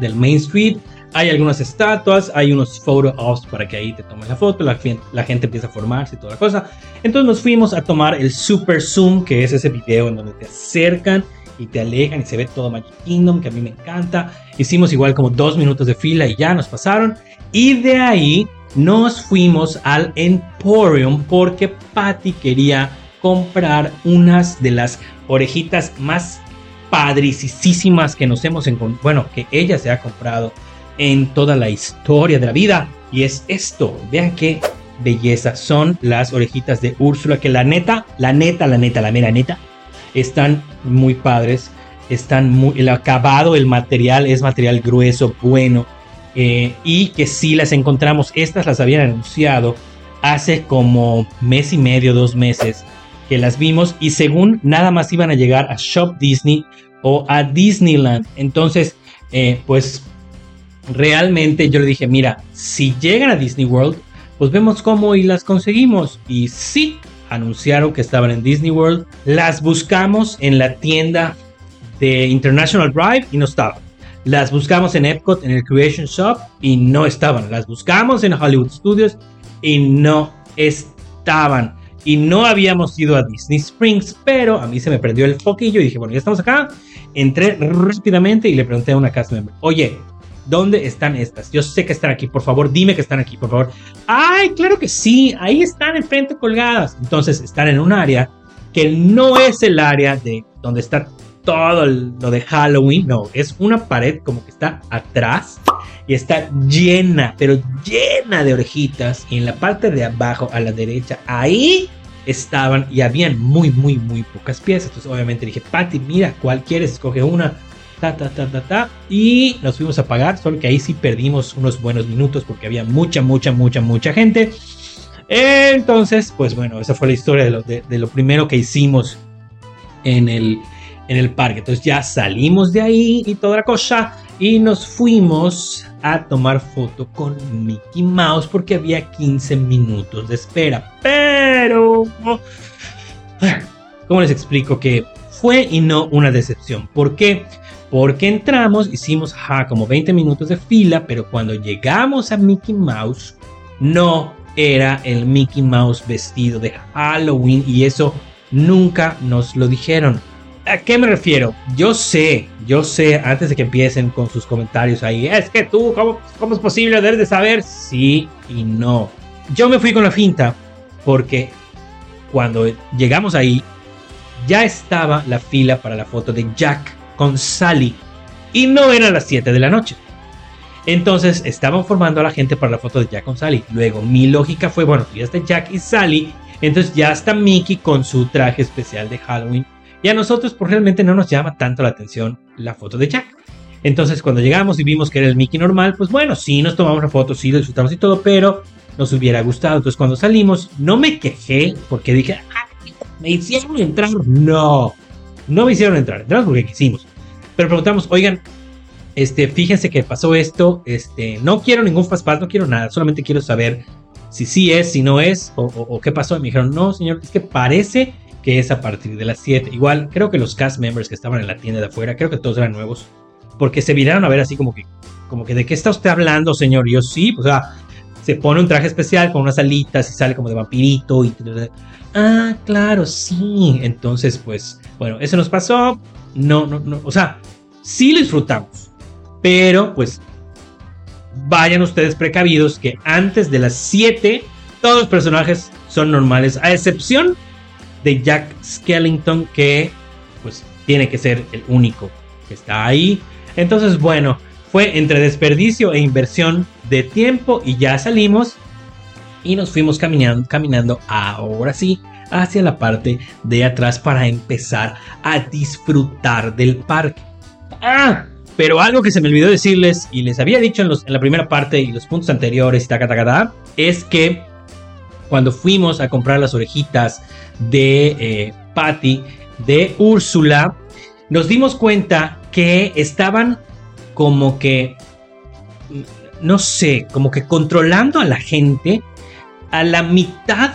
del Main Street. Hay algunas estatuas, hay unos photo ops para que ahí te tomes la foto, la, la, gente empieza a formarse y toda la cosa. Entonces nos fuimos a tomar el Super Zoom, que es ese video en donde te acercan y te alejan y se ve todo Magic Kingdom, que a mí me encanta. Hicimos igual como dos minutos de fila y ya nos pasaron. Y de ahí nos fuimos al Emporium porque Patty quería comprar unas de las orejitas más padricísimas que nos hemos encontrado, bueno, que ella se ha comprado en toda la historia de la vida. Y es esto, vean qué belleza, son las orejitas de Úrsula, que la neta, la neta, la neta, la mera neta, están muy padres, están muy, el acabado, el material es material grueso, bueno, eh, y que si las encontramos, estas las habían anunciado hace como mes y medio, dos meses que las vimos y según nada más iban a llegar a Shop Disney o a Disneyland. Entonces, eh, pues realmente yo le dije, mira, si llegan a Disney World, pues vemos cómo y las conseguimos. Y sí, anunciaron que estaban en Disney World. Las buscamos en la tienda de International Drive y no estaban. Las buscamos en Epcot, en el Creation Shop y no estaban. Las buscamos en Hollywood Studios y no estaban. Y no habíamos ido a Disney Springs, pero a mí se me prendió el foquillo y dije, bueno, ya estamos acá. Entré rápidamente y le pregunté a una cast member, oye, ¿dónde están estas? Yo sé que están aquí, por favor, dime que están aquí, por favor. Ay, claro que sí, ahí están enfrente colgadas. Entonces están en un área que no es el área de donde está todo lo de Halloween, no, es una pared como que está atrás y está llena, pero llena de orejitas y en la parte de abajo a la derecha, ahí estaban y habían muy, muy, muy pocas piezas. Entonces obviamente dije, Patty, mira, ¿cuál quieres? Escoge una. Ta, ta, ta, ta, ta. Y nos fuimos a pagar, solo que ahí sí perdimos unos buenos minutos porque había mucha, mucha, mucha, mucha gente. Entonces, pues bueno, esa fue la historia de lo, de lo primero que hicimos en el, en el parque. Entonces ya salimos de ahí y toda la cosa y nos fuimos a tomar foto con Mickey Mouse porque había 15 minutos de espera. Pero, ¿cómo les explico que fue y no una decepción? ¿Por qué? Porque entramos, hicimos como 20 minutos de fila, pero cuando llegamos a Mickey Mouse, no era el Mickey Mouse vestido de Halloween y eso nunca nos lo dijeron. ¿A qué me refiero? Yo sé, yo sé, antes de que empiecen con sus comentarios ahí, es que tú, ¿cómo, cómo es posible? Debes de saber. Sí y no. Yo me fui con la finta porque cuando llegamos ahí, ya estaba la fila para la foto de Jack con Sally y no eran las 7 de la noche. Entonces estaban formando a la gente para la foto de Jack con Sally. Luego mi lógica fue, bueno, ya está Jack y Sally, entonces ya está Mickey con su traje especial de Halloween y a nosotros, pues realmente no nos llama tanto la atención la foto de Jack. Entonces, cuando llegamos y vimos que era el Mickey normal, pues bueno, sí nos tomamos la foto, sí lo disfrutamos y todo, pero nos hubiera gustado. Entonces, cuando salimos, no me quejé porque dije, me hicieron entrar. No, no me hicieron entrar, entramos porque quisimos. Pero preguntamos, oigan, este, fíjense que pasó esto, este, no quiero ningún fastpass, no quiero nada, solamente quiero saber si sí es, si no es, o, o qué pasó. Y me dijeron, no, señor, es que parece que es a partir de las 7. Igual, creo que los cast members que estaban en la tienda de afuera, creo que todos eran nuevos, porque se viraron a ver así como que, como que, ¿de qué está usted hablando, señor? Y yo sí, pues, o sea, se pone un traje especial con unas alitas y sale como de vampirito y... Ah, claro, sí. Entonces, pues, bueno, eso nos pasó. No, no, no, o sea, sí lo disfrutamos, pero pues vayan ustedes precavidos que antes de las 7 todos los personajes son normales, a excepción de Jack Skellington que pues tiene que ser el único que está ahí. Entonces, bueno, fue entre desperdicio e inversión de tiempo y ya salimos y nos fuimos caminando, caminando ahora sí hacia la parte de atrás para empezar a disfrutar del parque. Ah, pero algo que se me olvidó decirles y les había dicho en, los, en la primera parte y los puntos anteriores, es que cuando fuimos a comprar las orejitas de eh, Patty, de Úrsula, nos dimos cuenta que estaban como que, no sé, como que controlando a la gente a la mitad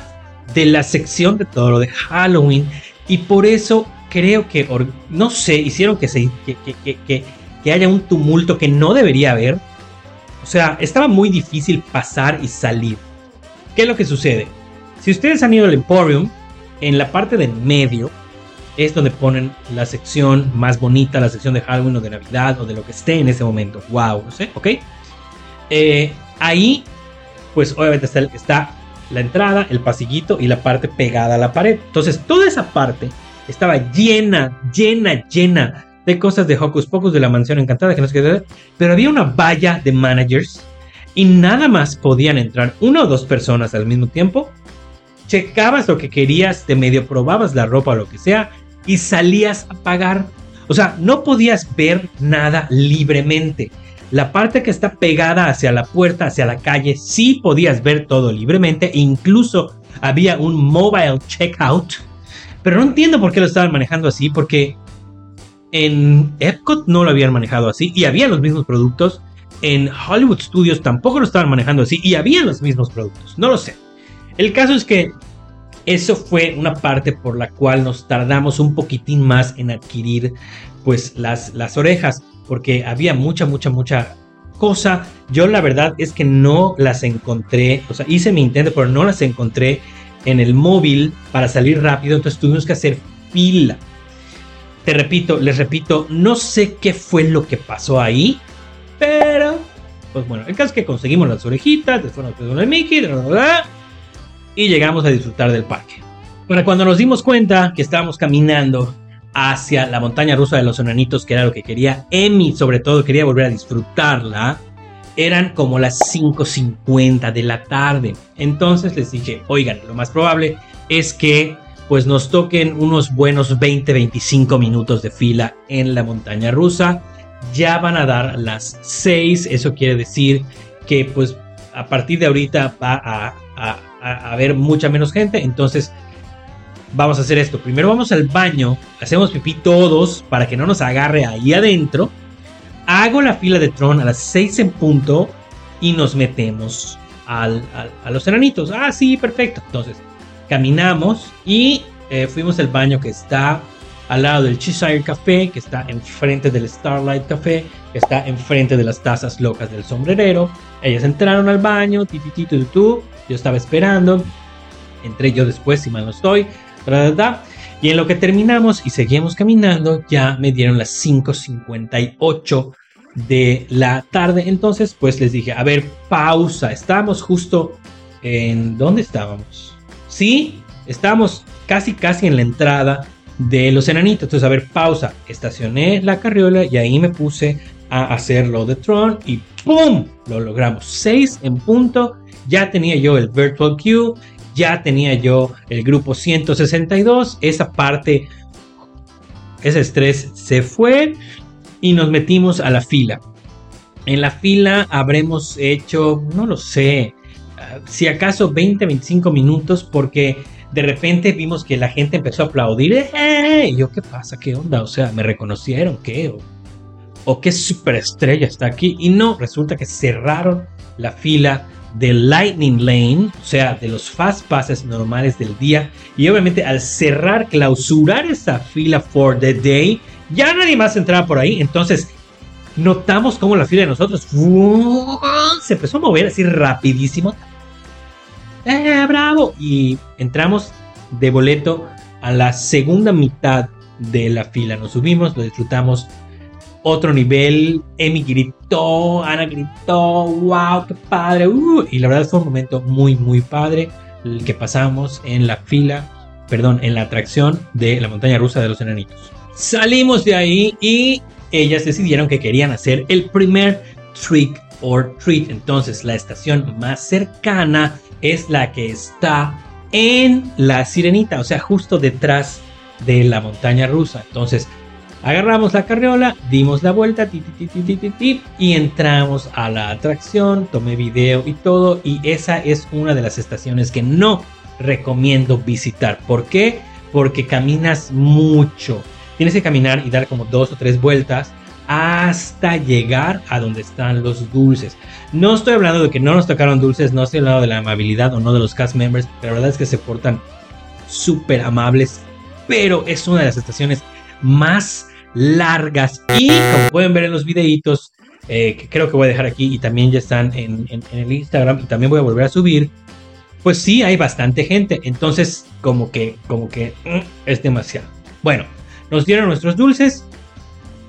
de la sección de todo lo de Halloween. Y por eso creo que, no sé, hicieron que, se, que, que haya un tumulto que no debería haber. O sea, estaba muy difícil pasar y salir. ¿Qué es lo que sucede? Si ustedes han ido al Emporium, en la parte del medio es donde ponen la sección más bonita, la sección de Halloween o de Navidad o de lo que esté en ese momento. Wow, no sé, ¿ok? Eh, ahí, pues obviamente está, está la entrada, el pasillito y la parte pegada a la pared. Entonces, toda esa parte estaba llena, llena, llena de cosas de Hocus Pocus de la mansión encantada, que no sé qué, pero había una valla de managers y nada más podían entrar una o dos personas al mismo tiempo. Checabas lo que querías, te medio probabas la ropa o lo que sea y salías a pagar. O sea, no podías ver nada libremente. La parte que está pegada hacia la puerta, hacia la calle, sí podías ver todo libremente. Incluso había un mobile checkout. Pero no entiendo por qué lo estaban manejando así, porque en Epcot no lo habían manejado así y había los mismos productos. En Hollywood Studios tampoco lo estaban manejando así y había los mismos productos. No lo sé. El caso es que eso fue una parte por la cual nos tardamos un poquitín más en adquirir pues las, las orejas, porque había mucha, mucha, mucha cosa. Yo la verdad es que no las encontré, o sea, hice mi intento, pero no las encontré en el móvil para salir rápido, entonces tuvimos que hacer fila. Te repito, les repito, no sé qué fue lo que pasó ahí, pero pues bueno, el caso es que conseguimos las orejitas, después nos quedó el Mickey, y llegamos a disfrutar del parque. Bueno, cuando nos dimos cuenta que estábamos caminando hacia la montaña rusa de los enanitos, que era lo que quería Emi, sobre todo quería volver a disfrutarla, eran como las 5.50 de la tarde. Entonces les dije, oigan, lo más probable es que pues nos toquen unos buenos 20-25 minutos de fila en la montaña rusa. Ya van a dar las 6, eso quiere decir que pues a partir de ahorita va a, haber mucha menos gente. Entonces, vamos a hacer esto. Primero vamos al baño, hacemos pipí todos para que no nos agarre ahí adentro. Hago la fila de Tron a las 6 en punto y nos metemos al, a los enanitos. Ah, sí, perfecto. Entonces, caminamos y eh, fuimos al baño que está al lado del Cheshire Café, que está enfrente del Starlight Café, que está enfrente de las tazas locas del sombrerero. Ellas entraron al baño, ti, ti, ti, tú, yo estaba esperando, entré yo después, si mal no estoy, y en lo que terminamos y seguimos caminando, ya me dieron las 5.58 de la tarde. Entonces, pues les dije, a ver, pausa. Estábamos justo en... ¿Dónde estábamos? Sí, estábamos casi, casi en la entrada de los enanitos. Entonces, a ver, pausa. Estacioné la carriola y ahí me puse a hacer lo de Tron y ¡pum! Lo logramos. 6 en punto ya tenía yo el Virtual Queue, ya tenía yo el grupo 162, esa parte, ese estrés se fue y nos metimos a la fila. En la fila habremos hecho, no lo sé, si acaso 20, 25 minutos porque de repente vimos que la gente empezó a aplaudir. ¡Eh! yo, ¿qué pasa? ¿Qué onda? O sea, ¿me reconocieron? ¿Qué? ¿O, o qué superestrella está aquí? Y no, resulta que cerraron la fila de Lightning Lane, o sea, de los fast passes normales del día. Y obviamente al cerrar, clausurar esa fila for the day, ya nadie más entraba por ahí. Entonces notamos como la fila de nosotros se empezó a mover así rapidísimo. ¡Eh, bravo! Y entramos de boleto a la segunda mitad de la fila. Nos subimos, lo disfrutamos otro nivel. Emi gritó, Ana gritó, wow, qué padre. Uh, y la verdad fue un momento muy, muy padre el que pasamos en la fila, perdón, en la atracción de la montaña rusa de los enanitos. Salimos de ahí y ellas decidieron que querían hacer el primer trick or treat. Entonces la estación más cercana es la que está en la sirenita, o sea, justo detrás de la montaña rusa. Entonces Agarramos la carriola, dimos la vuelta y entramos a la atracción, tomé video y todo y esa es una de las estaciones que no recomiendo visitar. ¿Por qué? Porque caminas mucho. Tienes que caminar y dar como dos o tres vueltas hasta llegar a donde están los dulces. No estoy hablando de que no nos tocaron dulces, no estoy hablando de la amabilidad o no de los cast members, la verdad es que se portan súper amables, pero es una de las estaciones más largas y como pueden ver en los videitos eh, que creo que voy a dejar aquí y también ya están en, el Instagram y también voy a volver a subir, pues sí hay bastante gente, entonces como que, como que mm, es demasiado. Bueno, nos dieron nuestros dulces,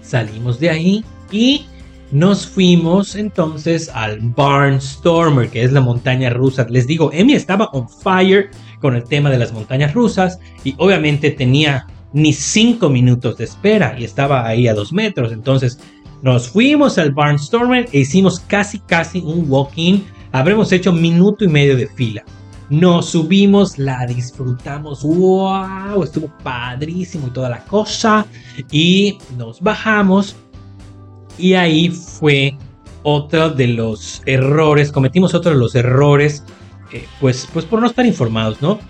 salimos de ahí y nos fuimos entonces al Barnstormer, que es la montaña rusa. Les digo, Emi estaba on fire con el tema de las montañas rusas y obviamente tenía ni cinco minutos de espera y estaba ahí a dos metros. Entonces nos fuimos al Barnstormer e hicimos casi casi un walk-in. Habremos hecho minuto y medio de fila. Nos subimos, la disfrutamos, wow, estuvo padrísimo y toda la cosa. Y nos bajamos y ahí fue otro de los errores, cometimos otro de los errores, eh, pues, pues por no estar informados, ¿no?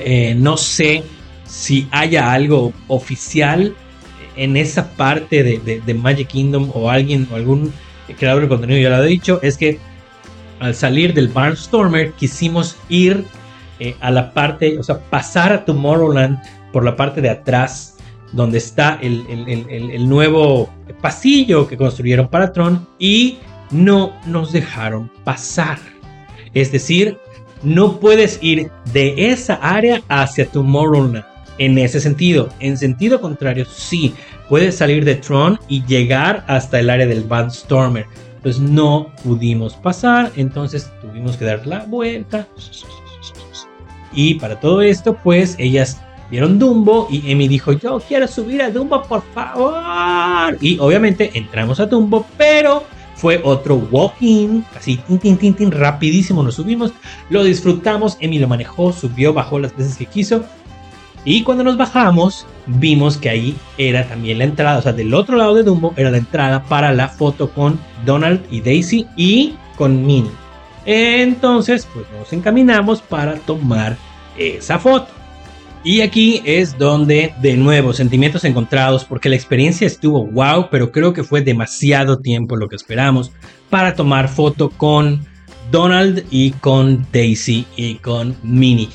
Eh, no sé si haya algo oficial en esa parte de, Magic Kingdom o alguien o algún creador de contenido ya lo ha dicho, es que al salir del Barnstormer quisimos ir eh, a la parte, o sea, pasar a Tomorrowland por la parte de atrás, donde está el, nuevo pasillo que construyeron para Tron y no nos dejaron pasar. Es decir, no puedes ir de esa área hacia Tomorrowland. En ese sentido, en sentido contrario, sí, puedes salir de Tron y llegar hasta el área del Barnstormer pues no pudimos pasar, entonces tuvimos que dar la vuelta. Y para todo esto, pues ellas vieron Dumbo y Emi dijo, yo quiero subir a Dumbo, por favor. Y obviamente entramos a Dumbo, pero fue otro walking, así tin, tin, tin, tin, rapidísimo nos subimos, lo disfrutamos, Emi lo manejó, subió, bajó las veces que quiso y cuando nos bajamos, vimos que ahí era también la entrada, o sea, del otro lado de Dumbo era la entrada para la foto con Donald y Daisy y con Minnie. Entonces, pues nos encaminamos para tomar esa foto. Y aquí es donde, de nuevo, sentimientos encontrados, porque la experiencia estuvo wow, pero creo que fue demasiado tiempo lo que esperamos para tomar foto con Donald y con Daisy y con Minnie.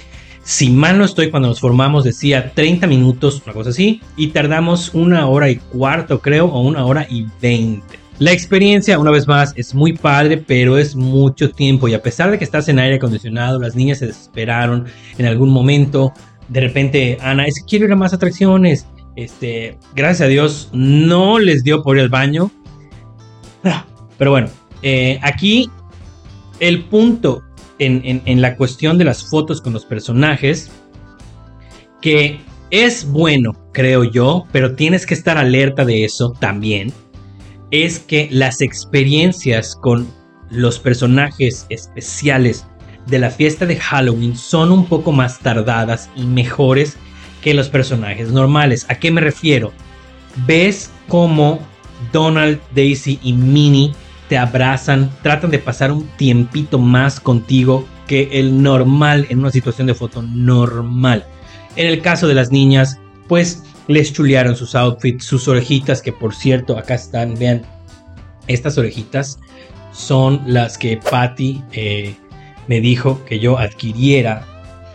Si mal no estoy, cuando nos formamos decía 30 minutos, una cosa así, y tardamos una hora y cuarto, creo, o una hora y 20. La experiencia, una vez más, es muy padre, pero es mucho tiempo. Y a pesar de que estás en aire acondicionado, las niñas se desesperaron en algún momento. De repente, Ana, es que quiero ir a más atracciones. Este, gracias a Dios, no les dio por ir al baño. Ah, pero bueno, eh, aquí el punto en, la cuestión de las fotos con los personajes, que es bueno, creo yo, pero tienes que estar alerta de eso también, es que las experiencias con los personajes especiales de la fiesta de Halloween son un poco más tardadas y mejores que los personajes normales. ¿A qué me refiero? Ves cómo Donald, Daisy y Minnie abrazan, tratan de pasar un tiempito más contigo que el normal en una situación de foto normal. En el caso de las niñas, pues les chulearon sus outfits, sus orejitas, que por cierto, acá están, vean, estas orejitas son las que Patty eh, me dijo que yo adquiriera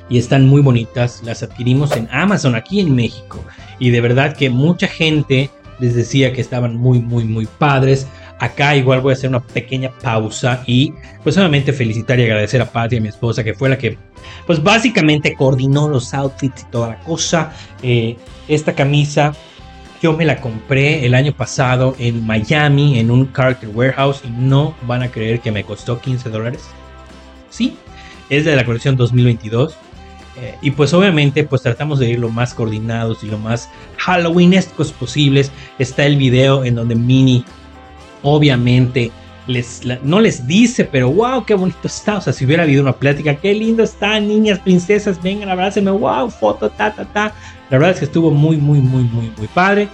y están muy bonitas. Las adquirimos en Amazon aquí en México y de verdad que mucha gente les decía que estaban muy, muy, muy padres. Acá igual voy a hacer una pequeña pausa y pues solamente felicitar y agradecer a Patty, a mi esposa, que fue la que pues básicamente coordinó los outfits y toda la cosa. Eh, esta camisa yo me la compré el año pasado en Miami en un Character Warehouse y no van a creer que me costó 15 dólares. Sí, es de la colección 2022. Eh, y pues obviamente pues tratamos de ir lo más coordinados y lo más halloweenescos posibles. Está el video en donde Minnie obviamente les, no les dice, pero wow, qué bonito está. O sea, si hubiera habido una plática, qué lindo está, niñas, princesas, vengan, abrácenme, wow, foto, ta, ta, ta. La verdad es que estuvo muy, muy, muy, muy, muy padre.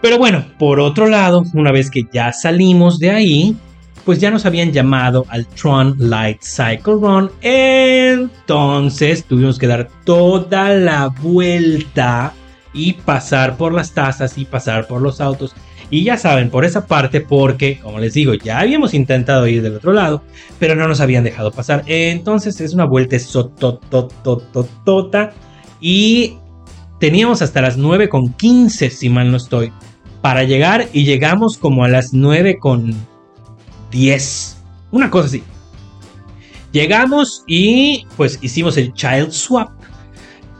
Pero bueno, por otro lado, una vez que ya salimos de ahí, pues ya nos habían llamado al Tron Light Cycle Run. Entonces tuvimos que dar toda la vuelta y pasar por las tazas y pasar por los autos Y ya saben, por esa parte, porque, como les digo, ya habíamos intentado ir del otro lado, pero no nos habían dejado pasar. Entonces es una vuelta sototototota. Y teníamos hasta las 9 con 15, si mal no estoy, para llegar. Y llegamos como a las 9 con 10. Una cosa así. Llegamos y pues hicimos el child swap.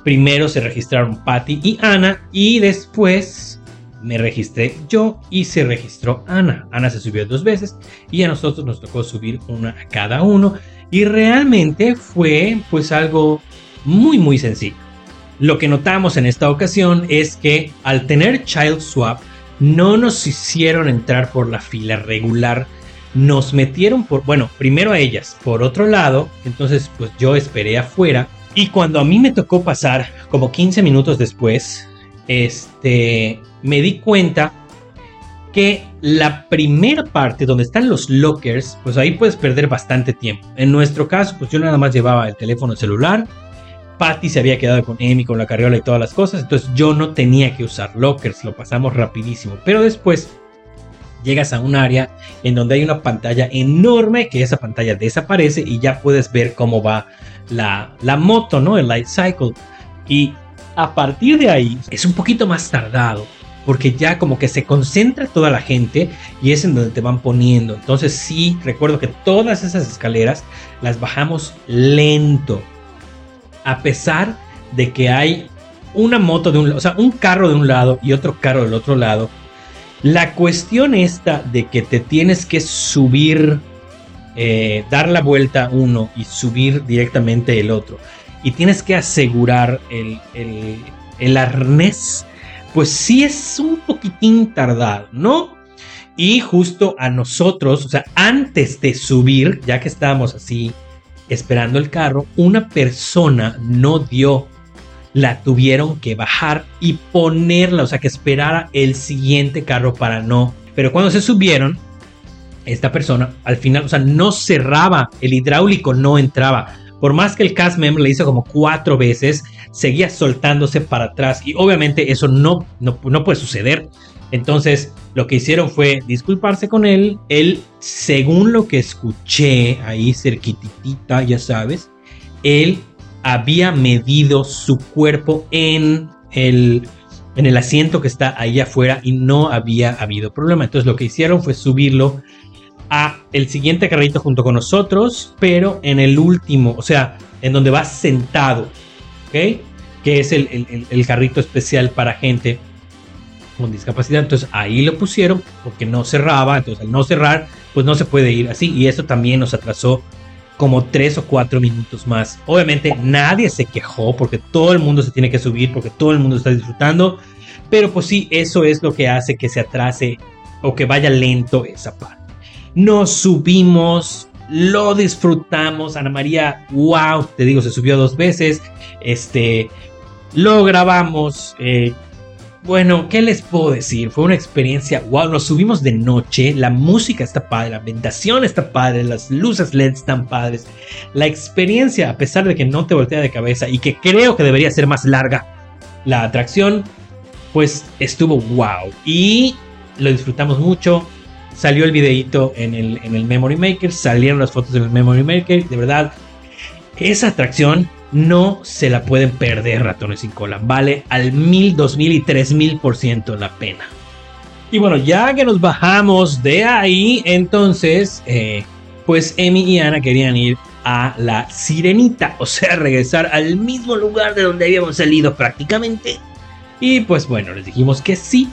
Primero se registraron Patty y Ana y después me registré yo y se registró Ana. Ana se subió dos veces y a nosotros nos tocó subir una a cada uno y realmente fue pues algo muy muy sencillo. Lo que notamos en esta ocasión es que al tener Child Swap no nos hicieron entrar por la fila regular, nos metieron por, bueno, primero a ellas, por otro lado, entonces pues yo esperé afuera y cuando a mí me tocó pasar como 15 minutos después, este, me di cuenta que la primera parte donde están los lockers, pues ahí puedes perder bastante tiempo. En nuestro caso, pues yo nada más llevaba el teléfono celular. Patty se había quedado con Emi, con la carriola y todas las cosas, entonces yo no tenía que usar lockers, lo pasamos rapidísimo. Pero después llegas a un área en donde hay una pantalla enorme, que esa pantalla desaparece y ya puedes ver cómo va la, la moto, ¿no? El light cycle. Y a partir de ahí es un poquito más tardado porque ya como que se concentra toda la gente y es en donde te van poniendo. Entonces sí, recuerdo que todas esas escaleras las bajamos lento. A pesar de que hay una moto de un lado, o sea, un carro de un lado y otro carro del otro lado. La cuestión esta de que te tienes que subir, eh, dar la vuelta uno y subir directamente el otro. Y tienes que asegurar el, el, arnés pues sí es un poquitín tardado, ¿no? Y justo a nosotros, o sea, antes de subir, ya que estábamos así esperando el carro, una persona no dio, la tuvieron que bajar y ponerla, o sea, que esperara el siguiente carro para no. Pero cuando se subieron, esta persona al final, o sea, no cerraba, el hidráulico no entraba. Por más que el cast member le hizo como cuatro veces, seguía soltándose para atrás y obviamente eso no, no, no puede suceder. Entonces lo que hicieron fue disculparse con él. Él, según lo que escuché ahí cerquitita, ya sabes, él había medido su cuerpo en el, en el asiento que está ahí afuera y no había habido problema. Entonces lo que hicieron fue subirlo a el siguiente carrito junto con nosotros, pero en el último, o sea, en donde va sentado, ¿ok? Que es el, carrito especial para gente con discapacidad. Entonces ahí lo pusieron porque no cerraba, entonces al no cerrar, pues no se puede ir así. Y eso también nos atrasó como tres o cuatro minutos más. Obviamente nadie se quejó porque todo el mundo se tiene que subir, porque todo el mundo está disfrutando. Pero pues sí, eso es lo que hace que se atrase o que vaya lento esa parte nos subimos, lo disfrutamos. Ana María, wow, te digo, se subió dos veces. Este, lo grabamos. Eh, bueno, ¿qué les puedo decir? Fue una experiencia, wow, nos subimos de noche, la música está padre, la ambientación está padre, las luces LED están padres. La experiencia, a pesar de que no te voltea de cabeza y que creo que debería ser más larga, la atracción, pues estuvo wow. Y lo disfrutamos mucho salió el videito en el, en el Memory Maker, salieron las fotos en el Memory Maker, de verdad, esa atracción no se la pueden perder ratones sin cola, vale al mil, dos mil y tres mil por ciento la pena. Y bueno, ya que nos bajamos de ahí, entonces, eh, pues Emi y Ana querían ir a la sirenita, (laughs) o sea, regresar al mismo lugar de donde habíamos salido prácticamente. Y pues bueno, les dijimos que sí,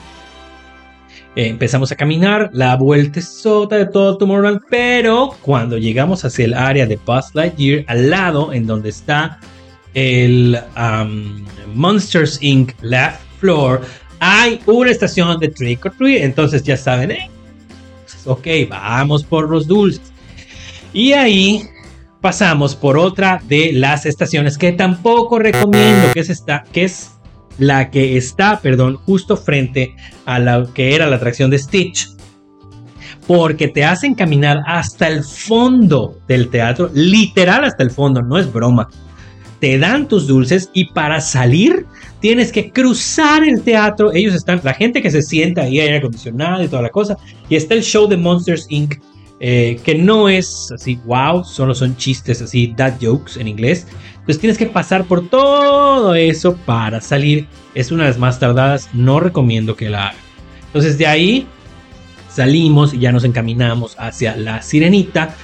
eh, empezamos a caminar, la vuelta sota de todo Tomorrowland, pero cuando llegamos hacia el área de Buzz Lightyear, al lado en donde está el um, Monsters Inc. Laugh Floor, hay una estación de Trick or Treat, entonces ya saben, eh, ok, vamos por los dulces. Y ahí pasamos por otra de las estaciones que tampoco recomiendo, que es esta, que es la que está, perdón, justo frente a la que era la atracción de Stitch. Porque te hacen caminar hasta el fondo del teatro, literal hasta el fondo, no es broma. te dan tus dulces y para salir tienes que cruzar el teatro. Ellos están, la gente que se sienta ahí, aire acondicionado y toda la cosa. Y está el show de Monsters Inc. Eh, que no es así, wow, solo son chistes así, dad jokes en inglés. Entonces tienes que pasar por todo eso para salir. Es una de las más tardadas, no recomiendo que la hagan. Entonces de ahí salimos y ya nos encaminamos hacia la sirenita.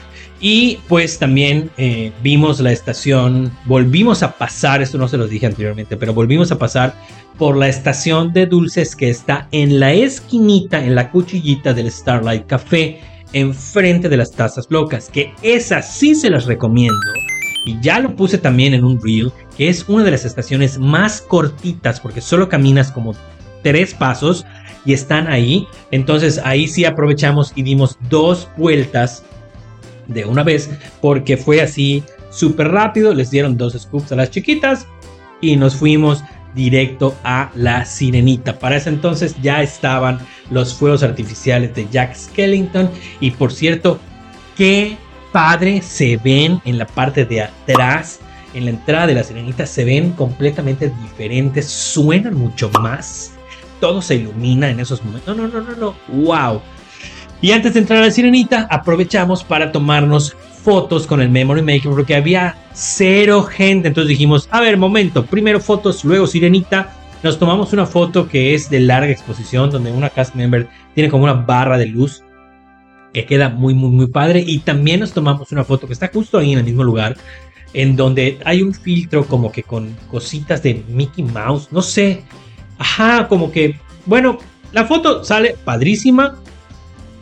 Y pues también eh, vimos la estación, volvimos a pasar, esto no se los dije anteriormente, pero volvimos a pasar por la estación de dulces que está en la esquinita, en la cuchillita del Starlight Café, enfrente de las tazas locas, que esas sí se las recomiendo. Y ya lo puse también en un reel, que es una de las estaciones más cortitas, porque solo caminas como tres pasos y están ahí. Entonces ahí sí aprovechamos y dimos dos vueltas de una vez porque fue así súper rápido. Les dieron dos scoops a las chiquitas y nos fuimos directo a la sirenita. Para ese entonces ya estaban los fuegos artificiales de Jack Skellington y por cierto, qué padre se ven en la parte de atrás. En la entrada de la sirenita se ven completamente diferentes, suenan mucho más, todo se ilumina en esos momentos. No, no, no, no, no, wow. Y antes de entrar a la sirenita, aprovechamos para tomarnos fotos con el Memory Maker porque había cero gente. Entonces dijimos, a ver, momento, primero fotos, luego sirenita. Nos tomamos una foto que es de larga exposición, donde una cast member tiene como una barra de luz que queda muy, muy, muy padre. Y también nos tomamos una foto que está justo ahí en el mismo lugar, en donde hay un filtro como que con cositas de Mickey Mouse, no sé. Ajá, como que, bueno, la foto sale padrísima.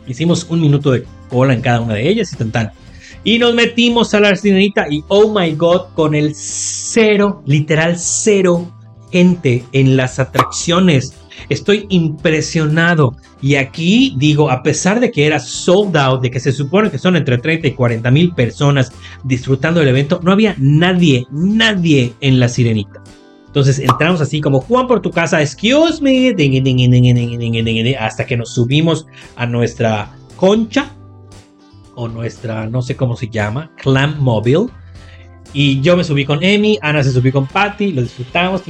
Hicimos un minuto de cola en cada una de ellas y tan tan. Y nos metimos a la sirenita y oh my god, con el cero, literal cero gente en las atracciones. Estoy impresionado. Y aquí digo, a pesar de que era sold out, de que se supone que son entre 30 y 40 mil personas disfrutando del evento, no había nadie, nadie en la sirenita. Entonces entramos así como Juan por tu casa, excuse me, hasta que nos subimos a nuestra concha o nuestra, no sé cómo se llama, Clam Mobile. Y yo me subí con Emi, Ana se subió con Patty, lo disfrutamos,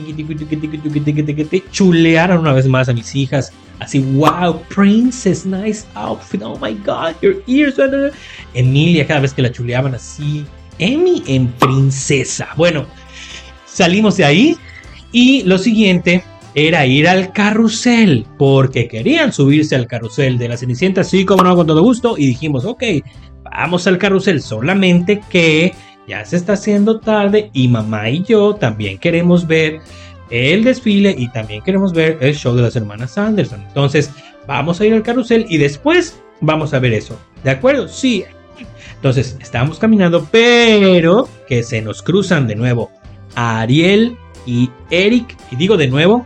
chulearon una vez más a mis hijas, así, wow, princess, nice outfit, oh my god, your ears. Emilia, cada vez que la chuleaban así, Emi en princesa. Bueno, salimos de ahí y lo siguiente era ir al carrusel, porque querían subirse al carrusel de la Cenicienta, así como no, con todo gusto, y dijimos, ok, vamos al carrusel, solamente que ya se está haciendo tarde y mamá y yo también queremos ver el desfile y también queremos ver el show de las hermanas Anderson. Entonces, vamos a ir al carrusel y después vamos a ver eso. ¿De acuerdo? Sí. Entonces, estamos caminando, pero que se nos cruzan de nuevo Ariel y Eric. Y digo de nuevo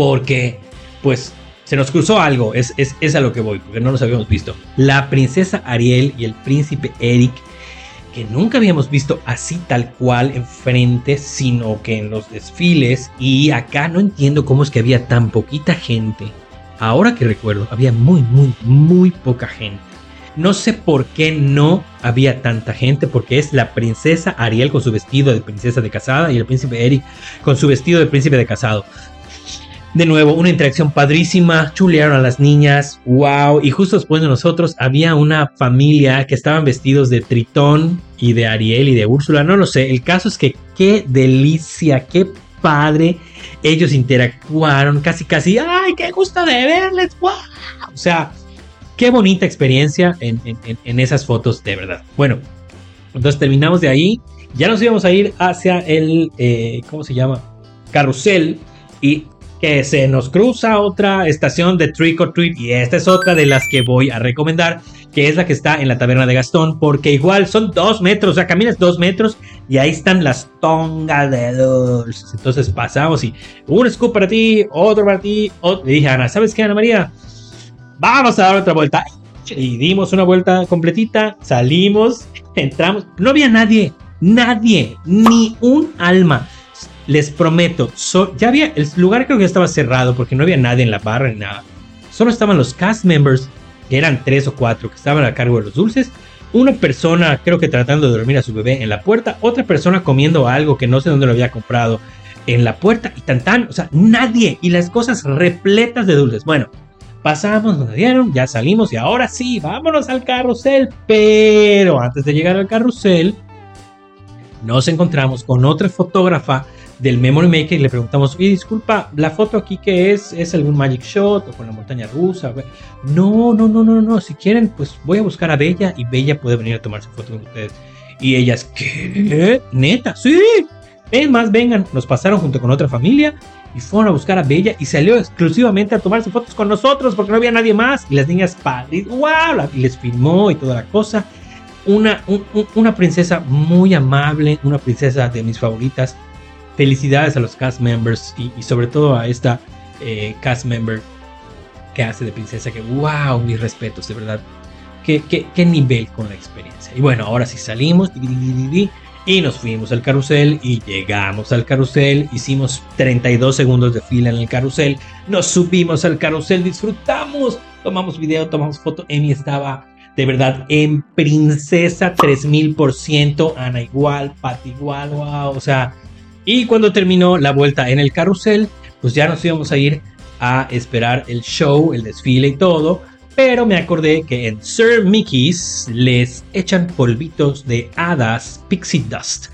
porque pues se nos cruzó algo, es, es, a lo que voy, porque no nos habíamos visto. La princesa Ariel y el príncipe Eric, que nunca habíamos visto así tal cual enfrente, sino que en los desfiles, y acá no entiendo cómo es que había tan poquita gente. Ahora que recuerdo, había muy, muy, muy poca gente. No sé por qué no había tanta gente, porque es la princesa Ariel con su vestido de princesa de casada y el príncipe Eric con su vestido de príncipe de casado. De nuevo, una interacción padrísima, chulearon a las niñas, wow, y justo después de nosotros había una familia que estaban vestidos de Tritón y de Ariel y de Úrsula, no lo sé, el caso es que qué delicia, qué padre, ellos interactuaron casi casi, ay, qué gusto de verles, wow, o sea, qué bonita experiencia en, esas fotos, de verdad. Bueno, entonces terminamos de ahí, ya nos íbamos a ir hacia el, eh, ¿cómo se llama? Carrusel y que se nos cruza otra estación de Trick or Treat y esta es otra de las que voy a recomendar, que es la que está en la taberna de Gastón, porque igual son dos metros, o sea, caminas dos metros y ahí están las tongas de dulces. Entonces pasamos y un scoop para ti, otro para ti, otro. Le dije Ana, ¿sabes qué, Ana María? Vamos a dar otra vuelta. Y dimos una vuelta completita, salimos, entramos, no había nadie, nadie, ni un alma les prometo, ya había, el lugar creo que estaba cerrado porque no había nadie en la barra ni nada. Solo estaban los cast members, que eran tres o cuatro, que estaban a cargo de los dulces, una persona creo que tratando de dormir a su bebé en la puerta, otra persona comiendo algo que no sé dónde lo había comprado en la puerta y tan tan, o sea, nadie y las cosas repletas de dulces. Bueno, pasamos, nos dieron, ya salimos y ahora sí, vámonos al carrusel, pero antes de llegar al carrusel nos encontramos con otra fotógrafa del Memory Maker y le preguntamos, oye, disculpa, la foto aquí que es, es algún Magic Shot o con la montaña rusa. No, no, no, no, no, si quieren, pues voy a buscar a Bella y Bella puede venir a tomarse foto con ustedes. Y ellas, ¿qué? ¿Neta? Sí. Es más, vengan, nos pasaron junto con otra familia y fueron a buscar a Bella y salió exclusivamente a tomarse fotos con nosotros porque no había nadie más. Y las niñas, padres, wow, y les filmó y toda la cosa. Una, una princesa muy amable, una princesa de mis favoritas felicidades a los cast members y, sobre todo a esta eh, cast member que hace de princesa que wow, mis respetos, de verdad. Qué, qué, nivel con la experiencia. Y bueno, ahora sí salimos y nos fuimos al carrusel y llegamos al carrusel. Hicimos 32 segundos de fila en el carrusel. Nos subimos al carrusel, disfrutamos, tomamos video, tomamos foto. Emi estaba de verdad en princesa 3000%, Ana igual, Pat igual, wow, o sea, y cuando terminó la vuelta en el carrusel, pues ya nos íbamos a ir a esperar el show, el desfile y todo. Pero me acordé que en Sir Mickey's les echan polvitos de hadas pixie dust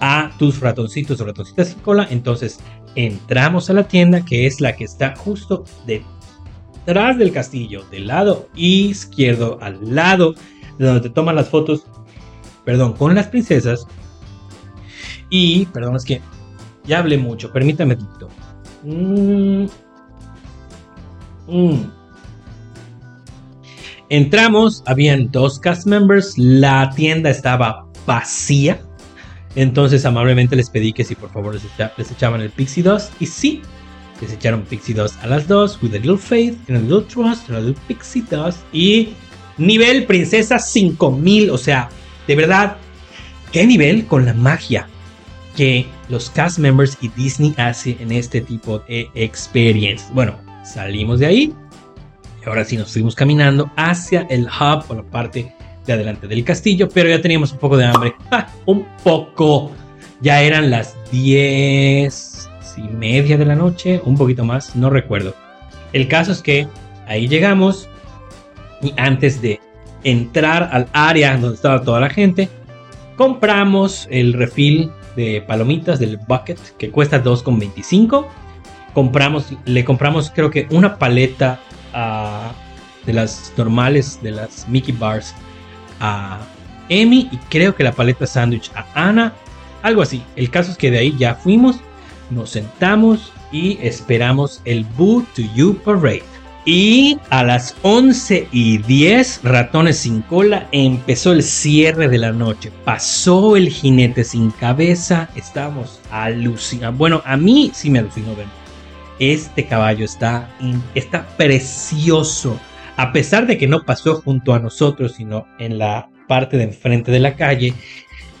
a tus ratoncitos o ratoncitas sin cola. Entonces entramos a la tienda que es la que está justo detrás del castillo, del lado izquierdo, al lado de donde te toman las fotos, perdón, con las princesas. Y, perdón, es que ya hablé mucho, permítame Tito. Mm. Mm. Entramos, habían dos cast members, la tienda estaba vacía. Entonces amablemente les pedí que si por favor les, echaban el Pixie Dust. Y sí, les echaron Pixie Dust a las dos. With a little faith, and a little trust, and a little Pixie Dust. Y nivel princesa 5000. O sea, de verdad, ¿qué nivel con la magia? Que los cast members y Disney hace en este tipo de experiencias. Bueno, salimos de ahí y ahora sí nos fuimos caminando hacia el hub o la parte de adelante del castillo, pero ya teníamos un poco de hambre. (laughs) un poco. Ya eran las 10 y media de la noche, un poquito más, no recuerdo. El caso es que ahí llegamos y antes de entrar al área donde estaba toda la gente, compramos el refil de palomitas del bucket que cuesta 2,25. Compramos, le compramos creo que una paleta de las normales, de las Mickey Bars a Emi y creo que la paleta sándwich a Ana. Algo así. El caso es que de ahí ya fuimos, nos sentamos y esperamos el Boo to You Parade. Y a las 11 y 10, Ratones sin cola, empezó el cierre de la noche. Pasó el jinete sin cabeza. Estábamos alucinados. Bueno, a mí sí me alucinó ver. Este caballo está, está precioso. A pesar de que no pasó junto a nosotros, sino en la parte de enfrente de la calle.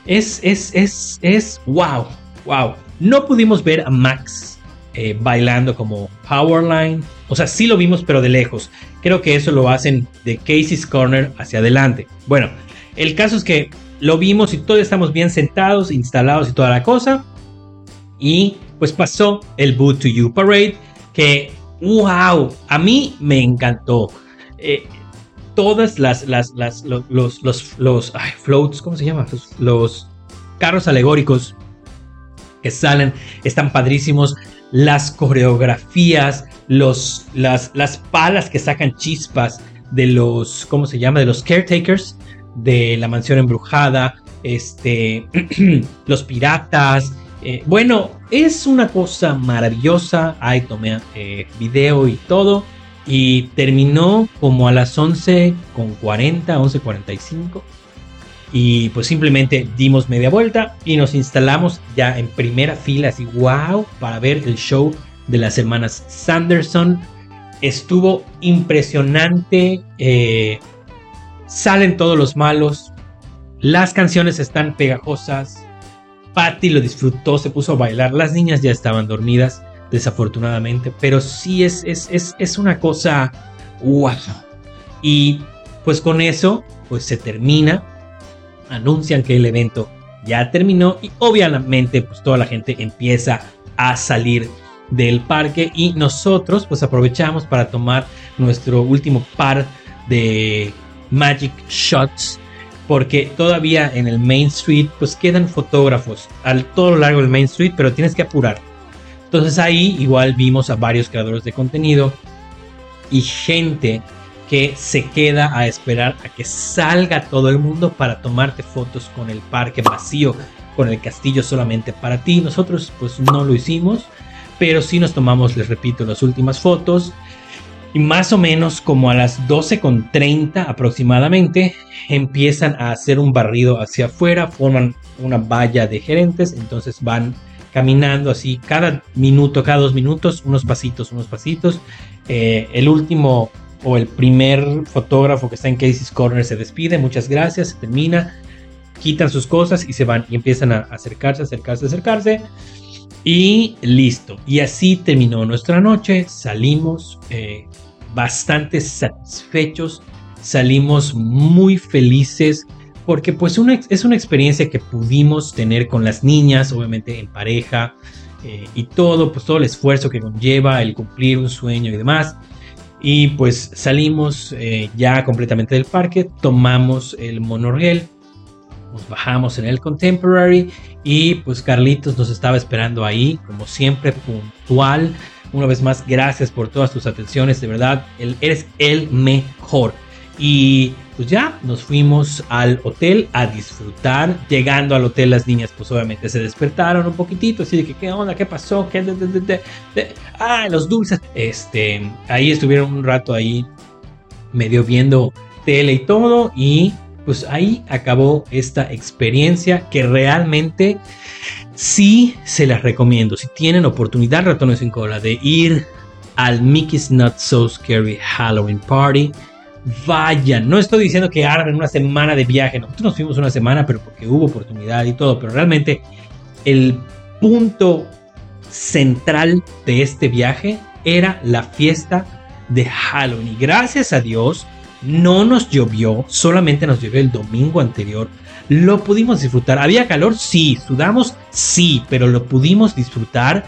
Es, es, es, es, wow, wow. No pudimos ver a Max eh, bailando como Powerline. O sea, sí lo vimos, pero de lejos. Creo que eso lo hacen de Casey's Corner hacia adelante. Bueno, el caso es que lo vimos y todos estamos bien sentados, instalados y toda la cosa. Y pues pasó el Boot to You Parade, que wow, a mí me encantó. Eh, todas las, las, las los, los, los, floats, ¿cómo se llama? los carros alegóricos que salen, están padrísimos las coreografías, los, las, las palas que sacan chispas de los, ¿cómo se llama? De los caretakers de la mansión embrujada, este, (clears throat) los piratas. Eh, bueno, es una cosa maravillosa. Ahí tomé eh, video y todo. Y terminó como a las 11 con 40, 11.45 y pues simplemente dimos media vuelta y nos instalamos ya en primera fila, así wow, para ver el show de las hermanas Sanderson. Estuvo impresionante, eh, salen todos los malos, las canciones están pegajosas, Patty lo disfrutó, se puso a bailar, las niñas ya estaban dormidas, desafortunadamente, pero sí es, es, es, es una cosa wow. Y pues con eso, pues se termina anuncian que el evento ya terminó y obviamente pues toda la gente empieza a salir del parque y nosotros pues aprovechamos para tomar nuestro último par de Magic Shots porque todavía en el Main Street pues quedan fotógrafos al todo lo largo del Main Street pero tienes que apurar. Entonces ahí igual vimos a varios creadores de contenido y gente que se queda a esperar a que salga todo el mundo para tomarte fotos con el parque vacío, con el castillo solamente para ti. Nosotros pues no lo hicimos, pero sí nos tomamos, les repito, las últimas fotos. Y más o menos como a las 12.30 aproximadamente empiezan a hacer un barrido hacia afuera, forman una valla de gerentes, entonces van caminando así cada minuto, cada dos minutos, unos pasitos, unos pasitos. Eh, el último o el primer fotógrafo que está en Casey's Corner se despide, muchas gracias, se termina, quitan sus cosas y se van y empiezan a acercarse, acercarse, acercarse. Y listo. Y así terminó nuestra noche. Salimos eh, bastante satisfechos. Salimos muy felices. Porque pues es una experiencia que pudimos tener con las niñas, obviamente en pareja. Eh, y todo, pues todo el esfuerzo que conlleva el cumplir un sueño y demás. Y pues salimos eh, ya completamente del parque, tomamos el monorriel, nos bajamos en el Contemporary y pues Carlitos nos estaba esperando ahí, como siempre, puntual. Una vez más, gracias por todas tus atenciones, de verdad, eres el mejor. Y pues ya nos fuimos al hotel a disfrutar. Llegando al hotel las niñas pues obviamente se despertaron un poquitito, así de que qué onda, qué pasó, qué ah, los dulces. Este, ahí estuvieron un rato ahí medio viendo tele y todo y pues ahí acabó esta experiencia que realmente sí se las recomiendo. Si tienen oportunidad, ratones sin cola, de ir al Mickey's Not So Scary Halloween Party vayan. No estoy diciendo que hagan una semana de viaje. Nosotros nos fuimos una semana, pero porque hubo oportunidad y todo. Pero realmente el punto central de este viaje era la fiesta de Halloween. Y gracias a Dios no nos llovió, solamente nos llovió el domingo anterior. Lo pudimos disfrutar. ¿Había calor? Sí. ¿Sudamos? Sí, pero lo pudimos disfrutar.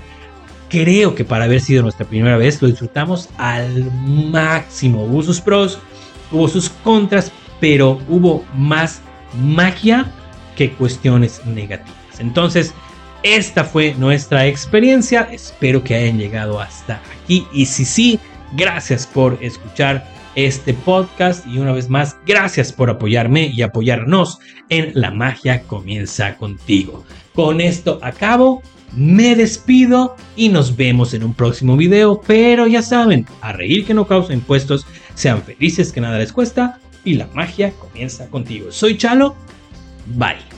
Creo que para haber sido nuestra primera vez lo disfrutamos al máximo. Sus pros, hubo sus contras, pero hubo más magia que cuestiones negativas. Entonces, esta fue nuestra experiencia. Espero que hayan llegado hasta aquí. Y si sí, gracias por escuchar este podcast. Y una vez más, gracias por apoyarme y apoyarnos en La magia comienza contigo. Con esto acabo. Me despido y nos vemos en un próximo video. Pero ya saben, a reír que no causa impuestos sean felices que nada les cuesta y la magia comienza contigo. Soy Chalo. Bye.